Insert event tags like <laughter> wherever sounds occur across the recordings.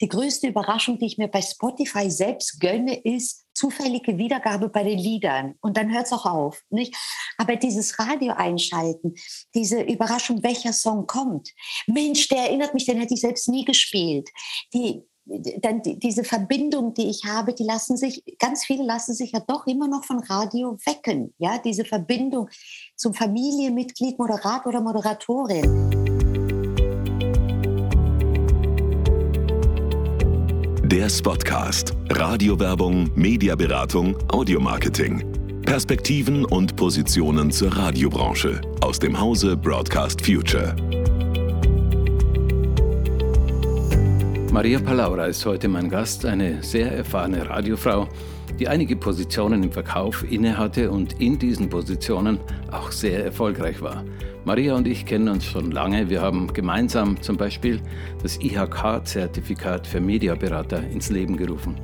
die größte Überraschung, die ich mir bei Spotify selbst gönne, ist zufällige Wiedergabe bei den Liedern. Und dann hört es auch auf. Nicht? Aber dieses Radio einschalten, diese Überraschung, welcher Song kommt. Mensch, der erinnert mich, den hätte ich selbst nie gespielt. Die, dann die, diese Verbindung, die ich habe, die lassen sich, ganz viele lassen sich ja doch immer noch von Radio wecken. Ja, diese Verbindung zum Familienmitglied, Moderator oder Moderatorin. Der Spotcast. Radiowerbung, Mediaberatung, Audiomarketing. Perspektiven und Positionen zur Radiobranche aus dem Hause Broadcast Future. Maria Palaura ist heute mein Gast, eine sehr erfahrene Radiofrau, die einige Positionen im Verkauf innehatte und in diesen Positionen auch sehr erfolgreich war. Maria und ich kennen uns schon lange. Wir haben gemeinsam zum Beispiel das IHK-Zertifikat für Mediaberater ins Leben gerufen.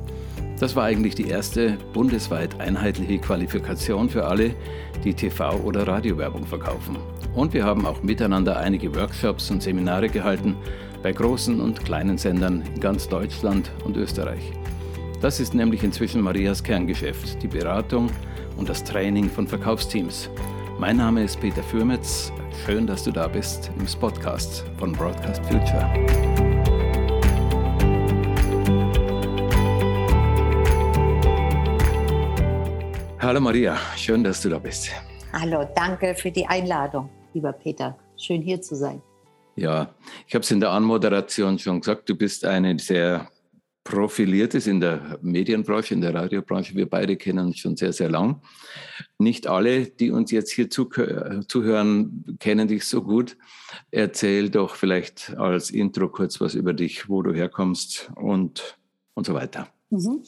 Das war eigentlich die erste bundesweit einheitliche Qualifikation für alle, die TV- oder Radiowerbung verkaufen. Und wir haben auch miteinander einige Workshops und Seminare gehalten bei großen und kleinen Sendern in ganz Deutschland und Österreich. Das ist nämlich inzwischen Marias Kerngeschäft, die Beratung und das Training von Verkaufsteams. Mein Name ist Peter Fürmetz. Schön, dass du da bist im Spotcast von Broadcast Future. Hallo Maria, schön, dass du da bist. Hallo, danke für die Einladung, lieber Peter. Schön hier zu sein. Ja, ich habe es in der Anmoderation schon gesagt, du bist eine sehr profiliert ist in der Medienbranche, in der Radiobranche. Wir beide kennen uns schon sehr, sehr lang. Nicht alle, die uns jetzt hier zuhören, kennen dich so gut. Erzähl doch vielleicht als Intro kurz was über dich, wo du herkommst und, und so weiter. Mhm.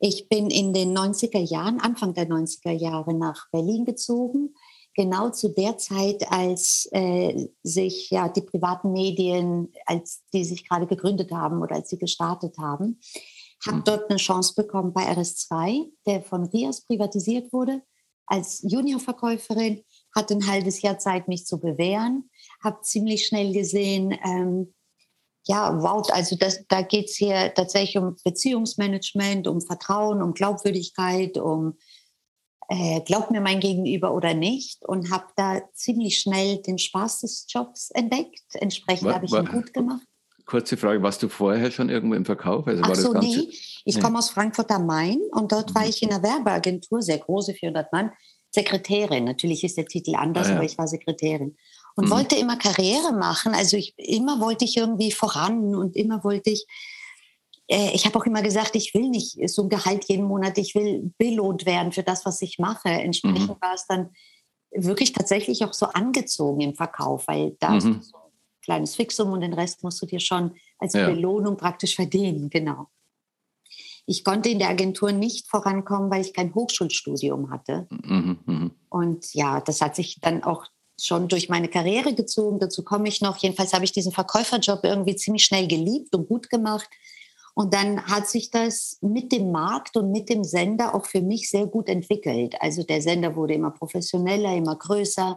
Ich bin in den 90er Jahren, Anfang der 90er Jahre nach Berlin gezogen genau zu der Zeit, als äh, sich ja die privaten Medien, als die sich gerade gegründet haben oder als sie gestartet haben, habe mhm. dort eine Chance bekommen bei RS2, der von Rias privatisiert wurde, als Juniorverkäuferin, hatte ein halbes Jahr Zeit, mich zu bewähren, habe ziemlich schnell gesehen, ähm, ja, wow, also das, da geht es hier tatsächlich um Beziehungsmanagement, um Vertrauen, um Glaubwürdigkeit, um äh, glaubt mir mein Gegenüber oder nicht und habe da ziemlich schnell den Spaß des Jobs entdeckt. Entsprechend habe ich ihn gut gemacht. Kurze Frage, warst du vorher schon irgendwo im Verkauf? Also Ach so, nee. Ich nee. komme aus Frankfurt am Main und dort mhm. war ich in einer Werbeagentur, sehr große, 400 Mann, Sekretärin. Natürlich ist der Titel anders, ah, ja. aber ich war Sekretärin. Und mhm. wollte immer Karriere machen. Also ich, immer wollte ich irgendwie voran und immer wollte ich ich habe auch immer gesagt, ich will nicht so ein Gehalt jeden Monat, ich will belohnt werden für das, was ich mache. Entsprechend mhm. war es dann wirklich tatsächlich auch so angezogen im Verkauf, weil da mhm. ist so ein kleines Fixum und den Rest musst du dir schon als ja. Belohnung praktisch verdienen, genau. Ich konnte in der Agentur nicht vorankommen, weil ich kein Hochschulstudium hatte. Mhm, mh. Und ja, das hat sich dann auch schon durch meine Karriere gezogen. Dazu komme ich noch. Jedenfalls habe ich diesen Verkäuferjob irgendwie ziemlich schnell geliebt und gut gemacht. Und dann hat sich das mit dem Markt und mit dem Sender auch für mich sehr gut entwickelt. Also der Sender wurde immer professioneller, immer größer.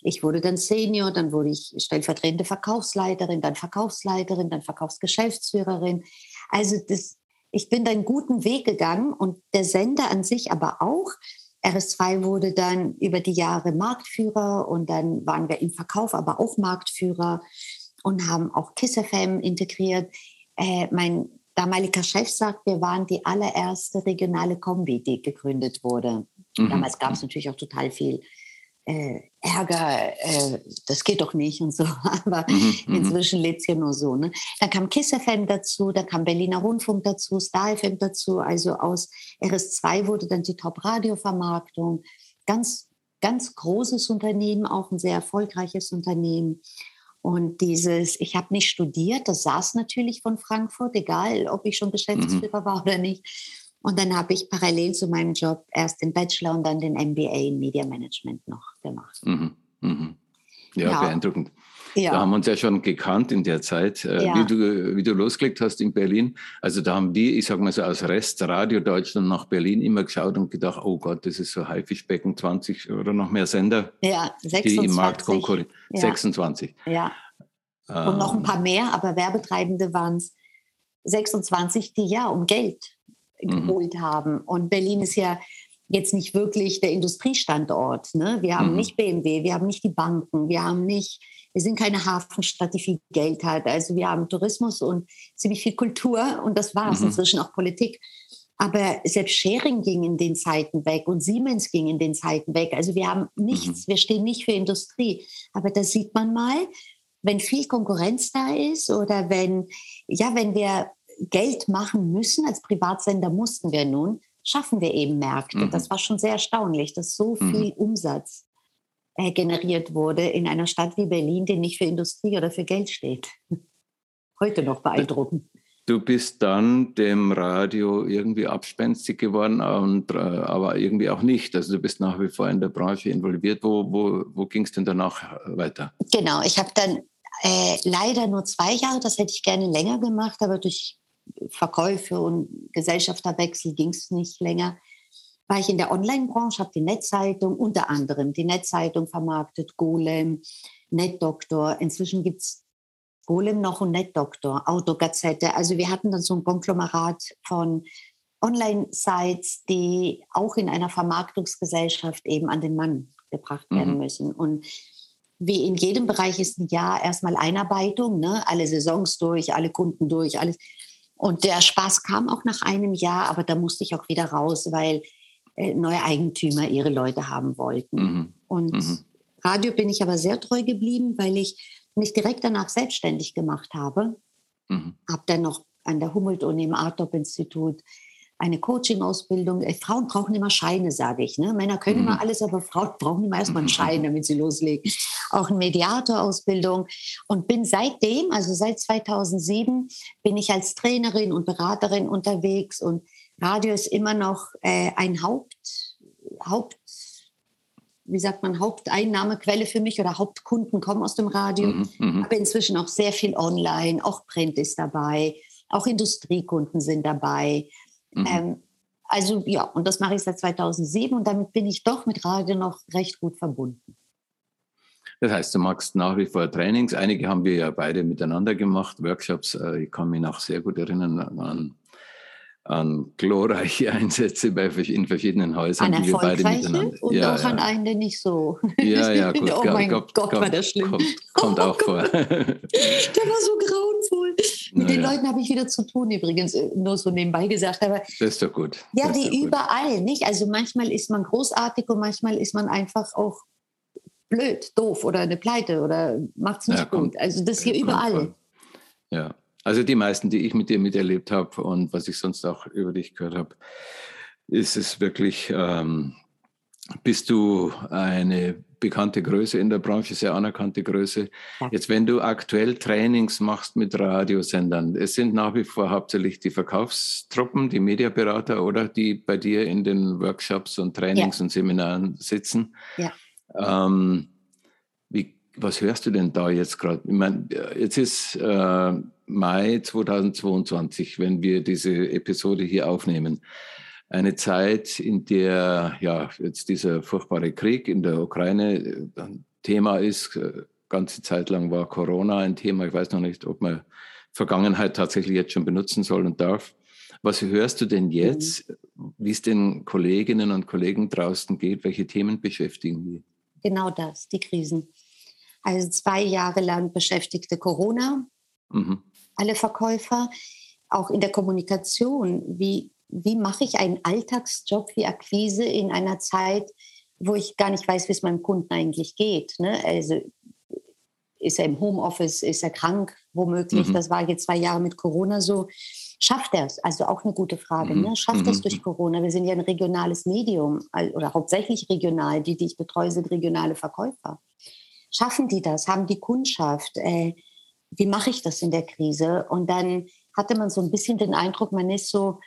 Ich wurde dann Senior, dann wurde ich stellvertretende Verkaufsleiterin, dann Verkaufsleiterin, dann Verkaufsgeschäftsführerin. Also das, ich bin da einen guten Weg gegangen und der Sender an sich aber auch. RS2 wurde dann über die Jahre Marktführer und dann waren wir im Verkauf aber auch Marktführer und haben auch KISS FM integriert. Äh, mein damaliger Chef sagt, wir waren die allererste regionale Kombi, die gegründet wurde. Mhm. Damals gab es natürlich auch total viel äh, Ärger, äh, das geht doch nicht und so. <laughs> Aber mhm, mhm. inzwischen lebt es hier nur so. Ne? Dann kam Kiss FM dazu, dann kam Berliner Rundfunk dazu, Star FM dazu. Also aus RS2 wurde dann die Top-Radio-Vermarktung. Ganz, ganz großes Unternehmen, auch ein sehr erfolgreiches Unternehmen. Und dieses, ich habe nicht studiert, das saß natürlich von Frankfurt, egal ob ich schon Geschäftsführer mhm. war oder nicht. Und dann habe ich parallel zu meinem Job erst den Bachelor und dann den MBA in Media Management noch gemacht. Mhm. Mhm. Ja, ja, beeindruckend. Ja. Da haben wir uns ja schon gekannt in der Zeit, äh, ja. wie, du, wie du losgelegt hast in Berlin. Also da haben wir, ich sage mal so aus Rest Radio Deutschland nach Berlin immer geschaut und gedacht, oh Gott, das ist so Haifischbecken 20 oder noch mehr Sender, ja, 26. die im Markt konkurrieren. Ja. 26. Ja. Und noch ein paar mehr, aber Werbetreibende waren es 26, die ja um Geld mhm. geholt haben. Und Berlin ist ja jetzt nicht wirklich der Industriestandort. Ne? Wir haben mhm. nicht BMW, wir haben nicht die Banken, wir haben nicht, wir sind keine Hafenstadt, die viel Geld hat. Also wir haben Tourismus und ziemlich viel Kultur und das war es mhm. inzwischen auch Politik. Aber selbst Schering ging in den Zeiten weg und Siemens ging in den Zeiten weg. Also wir haben nichts, mhm. wir stehen nicht für Industrie. Aber da sieht man mal, wenn viel Konkurrenz da ist oder wenn, ja, wenn wir Geld machen müssen, als Privatsender mussten wir nun, schaffen wir eben Märkte. Mhm. Das war schon sehr erstaunlich, dass so mhm. viel Umsatz äh, generiert wurde in einer Stadt wie Berlin, die nicht für Industrie oder für Geld steht. <laughs> Heute noch beeindruckend. Du bist dann dem Radio irgendwie abspenstig geworden, und, äh, aber irgendwie auch nicht. Also du bist nach wie vor in der Branche involviert. Wo, wo, wo ging es denn danach weiter? Genau, ich habe dann äh, leider nur zwei Jahre, das hätte ich gerne länger gemacht, aber durch Verkäufe und Gesellschafterwechsel ging es nicht länger. War ich in der Online-Branche, habe die Netzzeitung, unter anderem die Netzzeitung vermarktet, Golem, NetDoktor. Inzwischen gibt es Golem noch und NetDoktor, Autogazette. Also wir hatten dann so ein Konglomerat von Online-Sites, die auch in einer Vermarktungsgesellschaft eben an den Mann gebracht werden mhm. müssen. Und wie in jedem Bereich ist ein Jahr erstmal Einarbeitung, ne? alle Saisons durch, alle Kunden durch, alles. Und der Spaß kam auch nach einem Jahr, aber da musste ich auch wieder raus, weil neue Eigentümer ihre Leute haben wollten. Mhm. Und mhm. Radio bin ich aber sehr treu geblieben, weil ich mich direkt danach selbstständig gemacht habe. Mhm. Habe dann noch an der Humboldt-Uni im Artop-Institut eine Coaching-Ausbildung. Äh, Frauen brauchen immer Scheine, sage ich. Ne? Männer können mhm. immer alles, aber Frauen <laughs> brauchen immer erstmal einen <laughs> Schein, damit sie loslegen. Auch eine Mediator-Ausbildung. Und bin seitdem, also seit 2007, bin ich als Trainerin und Beraterin unterwegs. Und Radio ist immer noch äh, ein Haupt, Haupt wie sagt man, Haupteinnahmequelle für mich oder Hauptkunden kommen aus dem Radio. Mhm, mhm. aber inzwischen auch sehr viel online, auch Print ist dabei, auch Industriekunden sind dabei. Mhm. Ähm, also ja, und das mache ich seit 2007 und damit bin ich doch mit Radio noch recht gut verbunden. Das heißt, du machst nach wie vor Trainings. Einige haben wir ja beide miteinander gemacht, Workshops. Äh, ich kann mich noch sehr gut erinnern an an glorreiche <laughs> Einsätze bei, in verschiedenen Häusern, an die wir beide miteinander. Und ja, auch ja. an einen, der nicht so. Ja, <laughs> ja, gut. oh mein Gott, Gott, war das schlimm. Kommt, kommt auch vor. <laughs> der war so grauenvoll. Mit Na, den ja. Leuten habe ich wieder zu tun, übrigens, äh, nur so nebenbei gesagt. Aber das ist doch gut. Ja, wie überall, nicht? Also manchmal ist man großartig und manchmal ist man einfach auch blöd, doof oder eine Pleite oder macht es nicht gut. Kommt, also das hier überall. Vor. Ja. Also die meisten, die ich mit dir miterlebt habe und was ich sonst auch über dich gehört habe, ist es wirklich, ähm, bist du eine bekannte Größe in der Branche, sehr anerkannte Größe. Jetzt, wenn du aktuell Trainings machst mit Radiosendern, es sind nach wie vor hauptsächlich die Verkaufstruppen, die Mediaberater oder die bei dir in den Workshops und Trainings ja. und Seminaren sitzen. Ja. Ähm, was hörst du denn da jetzt gerade? Ich meine, jetzt ist äh, Mai 2022, wenn wir diese Episode hier aufnehmen. Eine Zeit, in der ja jetzt dieser furchtbare Krieg in der Ukraine äh, Thema ist. Äh, ganze Zeit lang war Corona ein Thema. Ich weiß noch nicht, ob man Vergangenheit tatsächlich jetzt schon benutzen soll und darf. Was hörst du denn jetzt, mhm. wie es den Kolleginnen und Kollegen draußen geht? Welche Themen beschäftigen die? Genau das, die Krisen. Also zwei Jahre lang beschäftigte Corona. Mhm alle Verkäufer, auch in der Kommunikation. Wie, wie mache ich einen Alltagsjob wie Akquise in einer Zeit, wo ich gar nicht weiß, wie es meinem Kunden eigentlich geht? Ne? Also ist er im Homeoffice, ist er krank, womöglich. Mhm. Das war jetzt zwei Jahre mit Corona so. Schafft er es? Also auch eine gute Frage. Mhm. Ne? Schafft er es mhm. durch Corona? Wir sind ja ein regionales Medium oder hauptsächlich regional. Die, die ich betreue, sind regionale Verkäufer. Schaffen die das? Haben die Kundschaft? Äh, wie mache ich das in der Krise? Und dann hatte man so ein bisschen den Eindruck, man ist so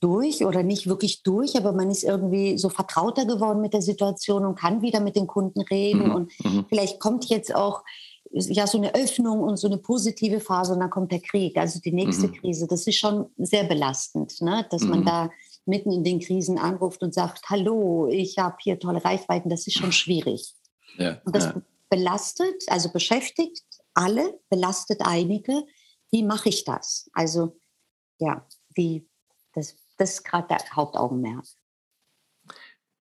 durch oder nicht wirklich durch, aber man ist irgendwie so vertrauter geworden mit der Situation und kann wieder mit den Kunden reden. Mhm. Und mhm. vielleicht kommt jetzt auch ja so eine Öffnung und so eine positive Phase und dann kommt der Krieg, also die nächste mhm. Krise. Das ist schon sehr belastend, ne? dass man mhm. da mitten in den Krisen anruft und sagt, hallo, ich habe hier tolle Reichweiten, das ist schon schwierig. Ja, und das ja. Belastet, also beschäftigt alle, belastet einige. Wie mache ich das? Also ja, die, das, das ist gerade der Hauptaugenmerk.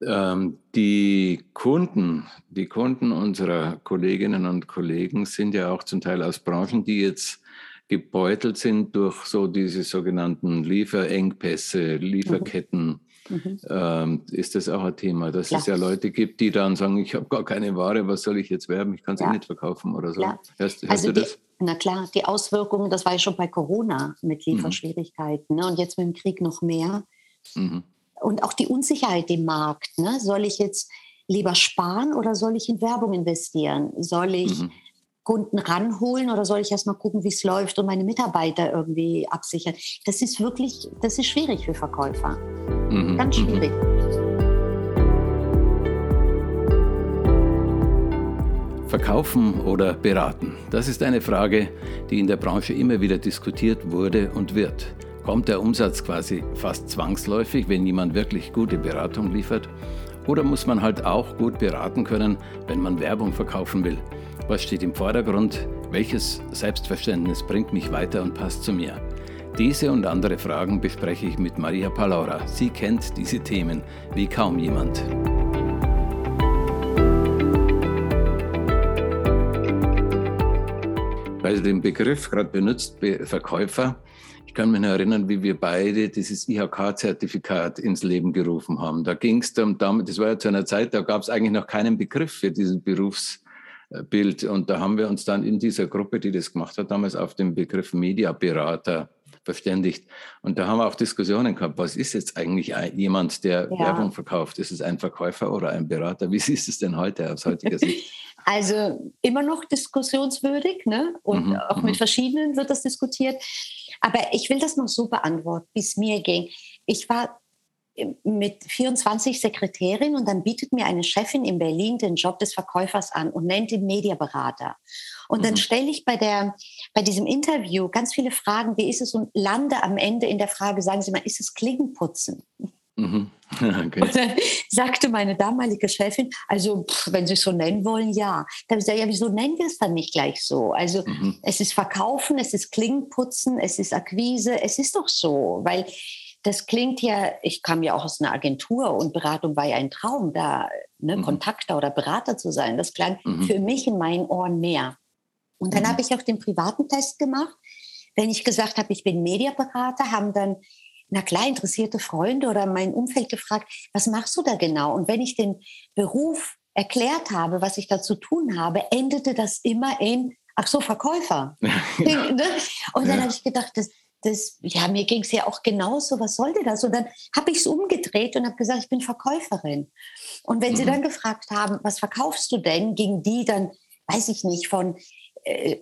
Ähm, die Kunden, die Kunden unserer Kolleginnen und Kollegen sind ja auch zum Teil aus Branchen, die jetzt gebeutelt sind durch so diese sogenannten Lieferengpässe, Lieferketten. Mhm. Mhm. Ähm, ist das auch ein Thema, dass Klar. es ja Leute gibt, die dann sagen, ich habe gar keine Ware, was soll ich jetzt werben, ich kann es ja. eh nicht verkaufen oder so. Hörst, hörst also du das? na klar, die Auswirkungen, das war ja schon bei Corona mit mhm. Lieferschwierigkeiten mhm. ne? und jetzt mit dem Krieg noch mehr. Mhm. Und auch die Unsicherheit im Markt. Ne? Soll ich jetzt lieber sparen oder soll ich in Werbung investieren? Soll ich mhm. Kunden ranholen oder soll ich erst mal gucken, wie es läuft und meine Mitarbeiter irgendwie absichern? Das ist wirklich, das ist schwierig für Verkäufer. Mhm. Ganz mhm. schwierig. Verkaufen oder beraten? Das ist eine Frage, die in der Branche immer wieder diskutiert wurde und wird. Kommt der Umsatz quasi fast zwangsläufig, wenn jemand wirklich gute Beratung liefert? Oder muss man halt auch gut beraten können, wenn man Werbung verkaufen will? Was steht im Vordergrund? Welches Selbstverständnis bringt mich weiter und passt zu mir? Diese und andere Fragen bespreche ich mit Maria Palaura. Sie kennt diese Themen wie kaum jemand. Weil du den Begriff gerade benutzt, Verkäufer, ich kann mich erinnern, wie wir beide dieses IHK-Zertifikat ins Leben gerufen haben. Da ging es darum, das war ja zu einer Zeit, da gab es eigentlich noch keinen Begriff für diesen Berufs Bild. Und da haben wir uns dann in dieser Gruppe, die das gemacht hat, damals auf den Begriff Mediaberater verständigt. Und da haben wir auch Diskussionen gehabt, was ist jetzt eigentlich jemand, der ja. Werbung verkauft? Ist es ein Verkäufer oder ein Berater? Wie <laughs> siehst du es denn heute aus heutiger Sicht? <laughs> Also immer noch diskussionswürdig ne? und mhm, auch mit mhm. verschiedenen wird das diskutiert. Aber ich will das noch so beantworten, wie es mir ging. Ich war mit 24 Sekretärin und dann bietet mir eine Chefin in Berlin den Job des Verkäufers an und nennt ihn Mediaberater. Und mhm. dann stelle ich bei, der, bei diesem Interview ganz viele Fragen, wie ist es, und lande am Ende in der Frage, sagen Sie mal, ist es Klingenputzen? Mhm. <laughs> Okay. Und dann sagte meine damalige Chefin, also pff, wenn Sie es so nennen wollen, ja. Dann habe ich gesagt, ja, wieso nennen wir es dann nicht gleich so? Also mhm. es ist Verkaufen, es ist Klingenputzen, es ist Akquise, es ist doch so, weil das klingt ja, ich kam ja auch aus einer Agentur und Beratung war ja ein Traum, da ne, mhm. Kontakter oder Berater zu sein. Das klang mhm. für mich in meinen Ohren mehr. Und dann mhm. habe ich auch den privaten Test gemacht. Wenn ich gesagt habe, ich bin Mediaberater, haben dann na klar interessierte Freunde oder mein Umfeld gefragt, was machst du da genau? Und wenn ich den Beruf erklärt habe, was ich da zu tun habe, endete das immer in, ach so, Verkäufer. <laughs> Ja. <laughs> Ne? Und dann ja. habe ich gedacht, das, das, ja, mir ging es ja auch genauso, was sollte das? Und dann habe ich es umgedreht und habe gesagt, ich bin Verkäuferin. Und wenn mhm. sie dann gefragt haben, was verkaufst du denn, ging die dann, weiß ich nicht, von äh,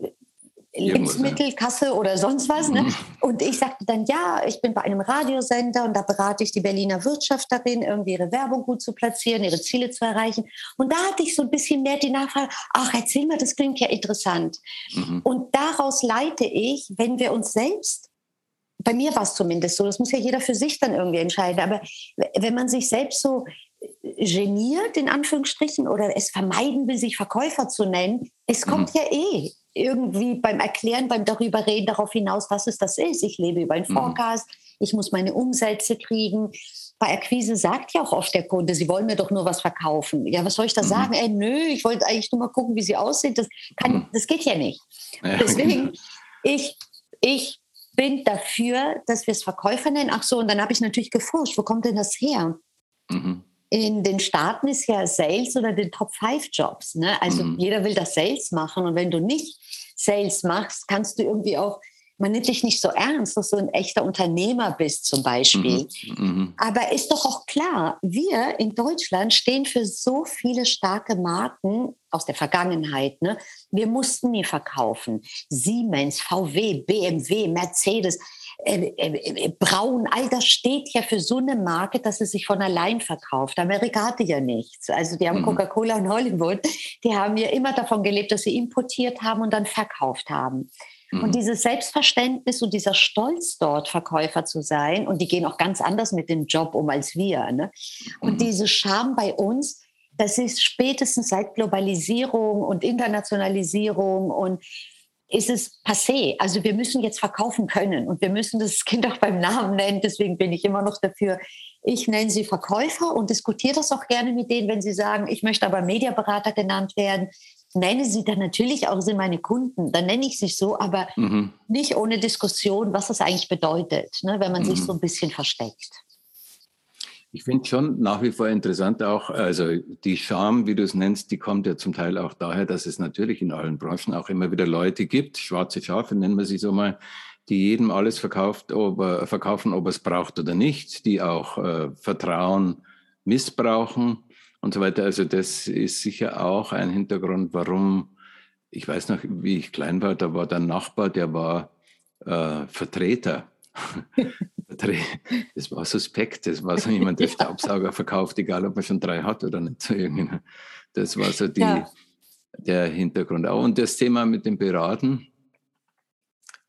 Lebensmittelkasse oder sonst was. Ne? Mhm. Und ich sagte dann, ja, ich bin bei einem Radiosender und da berate ich die Berliner Wirtschaft darin, irgendwie ihre Werbung gut zu platzieren, ihre Ziele zu erreichen. Und da hatte ich so ein bisschen mehr die Nachfrage, ach, erzähl mal, das klingt ja interessant. Mhm. Und daraus leite ich, wenn wir uns selbst bei mir war es zumindest so, das muss ja jeder für sich dann irgendwie entscheiden, aber wenn man sich selbst so äh, geniert, in Anführungsstrichen, oder es vermeiden will, sich Verkäufer zu nennen, es mhm. kommt mhm. ja eh irgendwie beim Erklären, beim darüber reden darauf hinaus, was es das ist. Ich lebe über einen mhm. Forecast, ich muss meine Umsätze kriegen. Bei Akquise sagt ja auch oft der Kunde, Sie wollen mir doch nur was verkaufen. Ja, was soll ich da mhm. sagen? Ey, nö, ich wollte eigentlich nur mal gucken, wie Sie aussehen. Das, kann, mhm. das geht ja nicht. Deswegen, ich, ich bin dafür, dass wir es Verkäufer nennen. Ach so, und dann habe ich natürlich geforscht, wo kommt denn das her? Mhm. In den Staaten ist ja Sales oder den Top 5 Jobs. Ne? Also mhm. jeder will das Sales machen und wenn du nicht Sales machst, kannst du irgendwie auch man nimmt dich nicht so ernst, dass du ein echter Unternehmer bist zum Beispiel. Mhm, mhm. Aber ist doch auch klar, wir in Deutschland stehen für so viele starke Marken aus der Vergangenheit. Ne? Wir mussten nie verkaufen. Siemens, VW, BMW, Mercedes. Äh, äh, äh, Braun, all das steht ja für so eine Marke, dass es sich von allein verkauft. Amerika hatte ja nichts. Also die haben mhm. Coca-Cola und Hollywood, die haben ja immer davon gelebt, dass sie importiert haben und dann verkauft haben. Und mhm. dieses Selbstverständnis und dieser Stolz dort, Verkäufer zu sein, und die gehen auch ganz anders mit dem Job um als wir. Ne? Und mhm. diese Scham bei uns, das ist spätestens seit Globalisierung und Internationalisierung und ist es passé. Also wir müssen jetzt verkaufen können und wir müssen das <laughs> Kind auch beim Namen nennen. Deswegen bin ich immer noch dafür. Ich nenne sie Verkäufer und diskutiere das auch gerne mit denen, wenn sie sagen, ich möchte aber Mediaberater genannt werden. Nenne sie dann natürlich auch, sind meine Kunden, dann nenne ich sie so, aber mhm. nicht ohne Diskussion, was das eigentlich bedeutet, ne, wenn man mhm. sich so ein bisschen versteckt. Ich finde schon nach wie vor interessant auch, also die Scham, wie du es nennst, die kommt ja zum Teil auch daher, dass es natürlich in allen Branchen auch immer wieder Leute gibt, schwarze Schafe nennen wir sie so mal, die jedem alles verkauft, ob er, verkaufen, ob er es braucht oder nicht, die auch äh, Vertrauen missbrauchen und so weiter. Also das ist sicher auch ein Hintergrund, warum, ich weiß noch, wie ich klein war, da war der Nachbar, der war äh, Vertreter <laughs> das war suspekt. Das war so jemand, der <laughs> Staubsauger verkauft, egal ob er schon drei hat oder nicht. <laughs> Das war so die, ja. der Hintergrund. Auch und das Thema mit dem Beraten.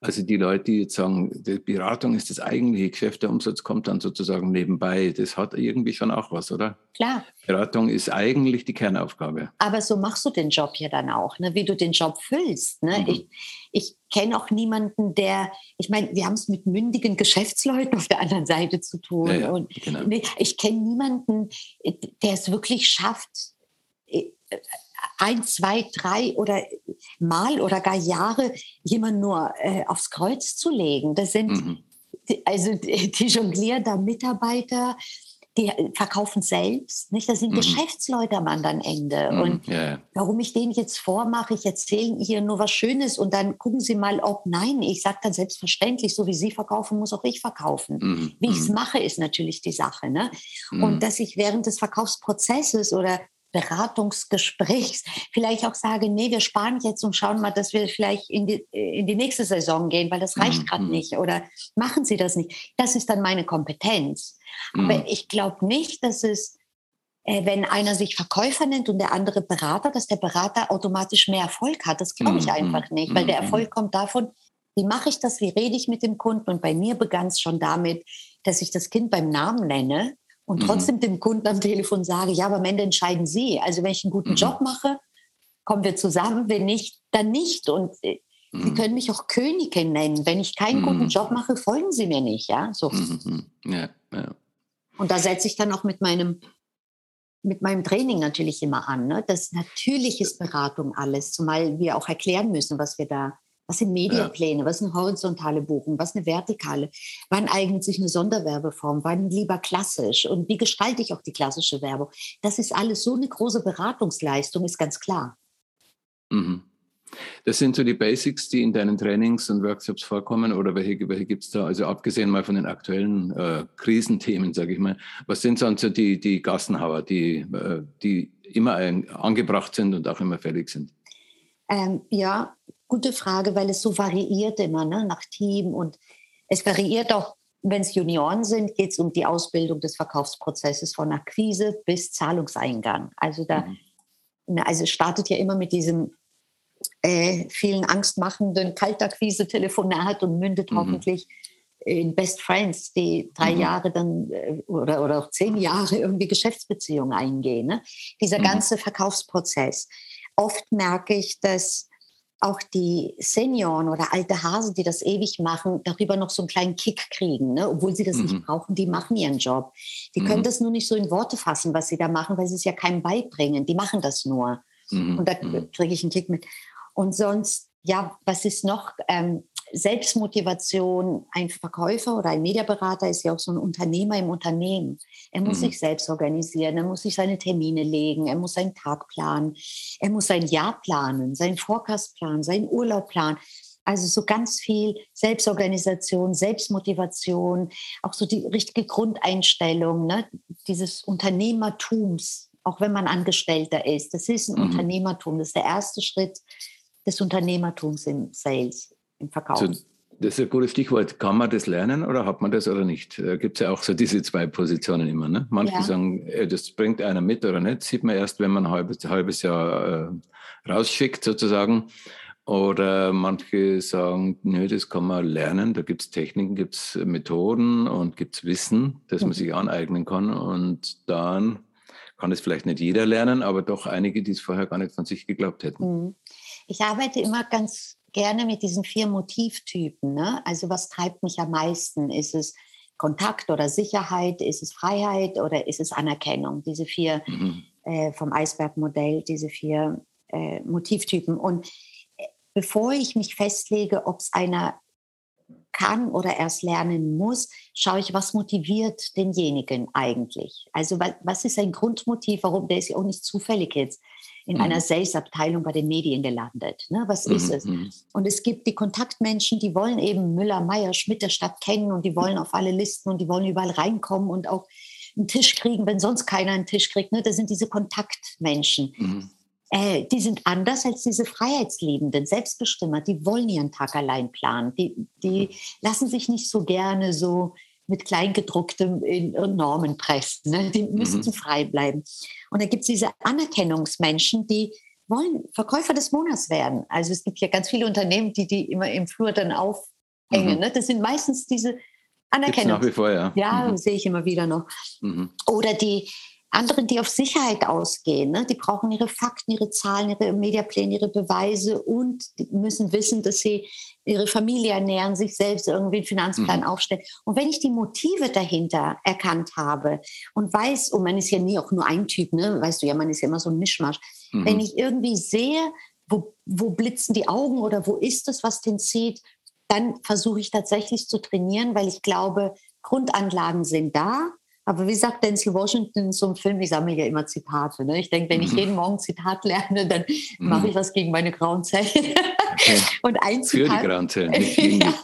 Also die Leute, die jetzt sagen, die Beratung ist das eigentliche Geschäft, der Umsatz kommt dann sozusagen nebenbei. Das hat irgendwie schon auch was, oder? Klar. Beratung ist eigentlich die Kernaufgabe. Aber so machst du den Job ja dann auch, ne? wie du den Job füllst. Ne? Mhm. Ich, ich kenne auch niemanden, der, ich meine, wir haben es mit mündigen Geschäftsleuten <laughs> auf der anderen Seite zu tun. Ja, ja, und genau. ich kenne niemanden, der es wirklich schafft, ein, zwei, drei oder Mal oder gar Jahre jemand nur äh, aufs Kreuz zu legen. Das sind mhm. also die, die jonglierender Mitarbeiter, die verkaufen selbst, nicht? Das sind mhm. Geschäftsleute am anderen Ende. Mhm. Und yeah. warum ich denen jetzt vormache, ich erzähle hier nur was Schönes und dann gucken Sie mal, ob nein, ich sage dann selbstverständlich, so wie Sie verkaufen, muss auch ich verkaufen. Mhm. Wie ich es mhm. mache, ist natürlich die Sache. Ne? Und mhm. dass ich während des Verkaufsprozesses oder Beratungsgesprächs vielleicht auch sage, nee, wir sparen jetzt und schauen mal, dass wir vielleicht in die, in die nächste Saison gehen, weil das reicht mhm. gerade nicht oder machen Sie das nicht. Das ist dann meine Kompetenz. Mhm. Aber ich glaube nicht, dass es, äh, wenn einer sich Verkäufer nennt und der andere Berater, dass der Berater automatisch mehr Erfolg hat. Das glaube ich mhm. einfach nicht, weil der mhm. Erfolg kommt davon, wie mache ich das, wie rede ich mit dem Kunden. Und bei mir begann es schon damit, dass ich das Kind beim Namen nenne und mhm. trotzdem dem Kunden am Telefon sage, ja, aber am Ende entscheiden Sie. Also wenn ich einen guten mhm. Job mache, kommen wir zusammen, wenn nicht, dann nicht. Und äh, mhm. Sie können mich auch Königin nennen. Wenn ich keinen guten mhm. Job mache, folgen Sie mir nicht. Ja, so. Mhm. Ja, ja. Und da setze ich dann auch mit meinem, mit meinem Training natürlich immer an. Ne? Das natürlich ist Beratung alles, zumal wir auch erklären müssen, was wir da was sind Mediapläne? Ja. Was sind horizontale Buchungen? Was eine vertikale? Wann eignet sich eine Sonderwerbeform? Wann lieber klassisch? Und wie gestalte ich auch die klassische Werbung? Das ist alles so eine große Beratungsleistung, ist ganz klar. Mhm. Das sind so die Basics, die in deinen Trainings und Workshops vorkommen oder welche, welche gibt es da? Also abgesehen mal von den aktuellen äh, Krisenthemen, sage ich mal. Was sind sonst so die, die Gassenhauer, die, äh, die immer ein, angebracht sind und auch immer fällig sind? Ähm, ja, gute Frage, weil es so variiert immer ne, nach Team und es variiert auch, wenn es Junioren sind, geht es um die Ausbildung des Verkaufsprozesses von Akquise bis Zahlungseingang. Also da, mhm. Also es startet ja immer mit diesem äh, vielen angstmachenden Kaltakquise-Telefonat und mündet mhm. hoffentlich in Best Friends, die drei mhm. Jahre dann äh, oder, oder auch zehn Jahre irgendwie Geschäftsbeziehungen eingehen. Ne? Dieser mhm. ganze Verkaufsprozess. Oft merke ich, dass auch die Senioren oder alte Hasen, die das ewig machen, darüber noch so einen kleinen Kick kriegen, ne? obwohl sie das mhm. nicht brauchen. Die machen ihren Job. Die mhm. können das nur nicht so in Worte fassen, was sie da machen, weil sie es ja keinem beibringen. Die machen das nur. Mhm. Und da mhm. kriege ich einen Kick mit. Und sonst, ja, was ist noch? Ähm, Selbstmotivation, ein Verkäufer oder ein Mediaberater ist ja auch so ein Unternehmer im Unternehmen. Er muss mhm. sich selbst organisieren, er muss sich seine Termine legen, er muss seinen Tag planen, er muss sein Jahr planen, seinen Forecast planen, seinen Urlaub planen. Also so ganz viel Selbstorganisation, Selbstmotivation, auch so die richtige Grundeinstellung ne? dieses Unternehmertums, auch wenn man Angestellter ist. Das ist ein mhm. Unternehmertum, das ist der erste Schritt des Unternehmertums im Sales im Verkauf. So, das ist ein gutes Stichwort. Kann man das lernen oder hat man das oder nicht? Da gibt es ja auch so diese zwei Positionen immer. Ne? Manche ja. sagen, äh, das bringt einer mit oder nicht. Sieht man erst, wenn man ein halbes, halbes Jahr äh, rausschickt sozusagen. Oder manche sagen, nö, das kann man lernen. Da gibt es Techniken, gibt es Methoden und gibt es Wissen, das man sich aneignen kann. Und dann kann es vielleicht nicht jeder lernen, aber doch einige, die es vorher gar nicht von sich geglaubt hätten. Mhm. Ich arbeite immer ganz gerne mit diesen vier Motivtypen. Ne? Also was treibt mich am meisten? Ist es Kontakt oder Sicherheit? Ist es Freiheit oder ist es Anerkennung? Diese vier mhm. äh, vom Eisbergmodell, diese vier äh, Motivtypen. Und äh, bevor ich mich festlege, ob es einer kann oder erst lernen muss, schaue ich, was motiviert denjenigen eigentlich. Also was ist ein Grundmotiv, warum der ist ja auch nicht zufällig jetzt in mhm. einer Sales-Abteilung bei den Medien gelandet. Ne? Was mhm. ist es? Mhm. Und es gibt die Kontaktmenschen, die wollen eben Müller, Meier, Schmidt der Stadt kennen und die wollen auf alle Listen und die wollen überall reinkommen und auch einen Tisch kriegen, wenn sonst keiner einen Tisch kriegt. Ne? Das sind diese Kontaktmenschen. Mhm. Äh, die sind anders als diese Freiheitsliebenden, Selbstbestimmer. Die wollen ihren Tag allein planen. Die, die mhm. lassen sich nicht so gerne so mit Kleingedrucktem in Normen pressen. Ne? Die müssen mhm. frei bleiben. Und da gibt es diese Anerkennungsmenschen, die wollen Verkäufer des Monats werden. Also es gibt ja ganz viele Unternehmen, die die immer im Flur dann aufhängen. Mhm. Ne? Das sind meistens diese Anerkennung. Nach wie vor, ja. Ja, mhm. sehe ich immer wieder noch. Mhm. Oder die andere, die auf Sicherheit ausgehen, ne? die brauchen ihre Fakten, ihre Zahlen, ihre Mediapläne, ihre Beweise und die müssen wissen, dass sie ihre Familie ernähren, sich selbst irgendwie einen Finanzplan mhm. aufstellen. Und wenn ich die Motive dahinter erkannt habe und weiß, und man ist ja nie auch nur ein Typ, ne? weißt du ja, man ist ja immer so ein Mischmasch. Mhm. Wenn ich irgendwie sehe, wo, wo blitzen die Augen oder wo ist es, was den zieht, dann versuche ich tatsächlich zu trainieren, weil ich glaube, Grundanlagen sind da. Aber wie sagt Denzel Washington in so einem Film, ich sammle ja immer Zitate. Ne? Ich denke, wenn ich mhm. jeden Morgen Zitat lerne, dann mhm. mache ich was gegen meine grauen Zellen. Okay. <laughs> Und ein Zitat, Für die grauen Zellen. <laughs> ja,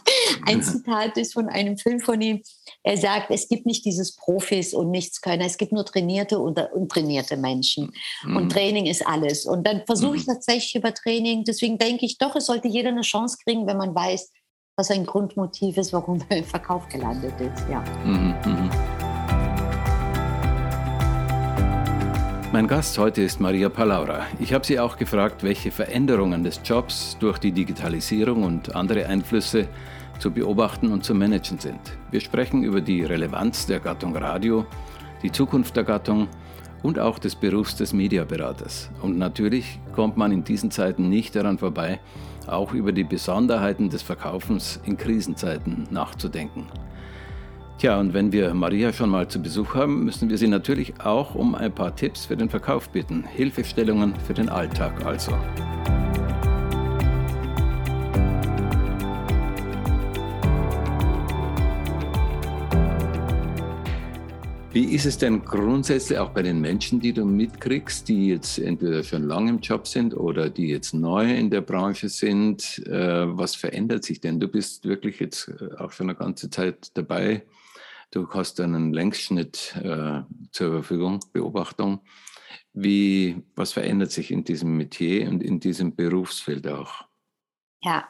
ein Zitat ist von einem Film von ihm. Er sagt, es gibt nicht dieses Profis und Nichtskönner, es gibt nur trainierte und untrainierte Menschen. Mhm. Und Training ist alles. Und dann versuche ich mhm. tatsächlich über Training, deswegen denke ich doch, es sollte jeder eine Chance kriegen, wenn man weiß, was ein Grundmotiv ist, warum er im Verkauf gelandet ist. Ja. Mhm. mhm. Mein Gast heute ist Maria Palaura. Ich habe sie auch gefragt, welche Veränderungen des Jobs durch die Digitalisierung und andere Einflüsse zu beobachten und zu managen sind. Wir sprechen über die Relevanz der Gattung Radio, die Zukunft der Gattung und auch des Berufs des Mediaberaters. Und natürlich kommt man in diesen Zeiten nicht daran vorbei, auch über die Besonderheiten des Verkaufens in Krisenzeiten nachzudenken. Tja, und wenn wir Maria schon mal zu Besuch haben, müssen wir sie natürlich auch um ein paar Tipps für den Verkauf bitten. Hilfestellungen für den Alltag also. Wie ist es denn grundsätzlich auch bei den Menschen, die du mitkriegst, die jetzt entweder schon lange im Job sind oder die jetzt neu in der Branche sind? Äh, was verändert sich denn? Du bist wirklich jetzt äh, auch schon eine ganze Zeit dabei. Du hast einen Längsschnitt äh, zur Verfügung, Beobachtung. Wie, was verändert sich in diesem Metier und in diesem Berufsfeld auch? Ja,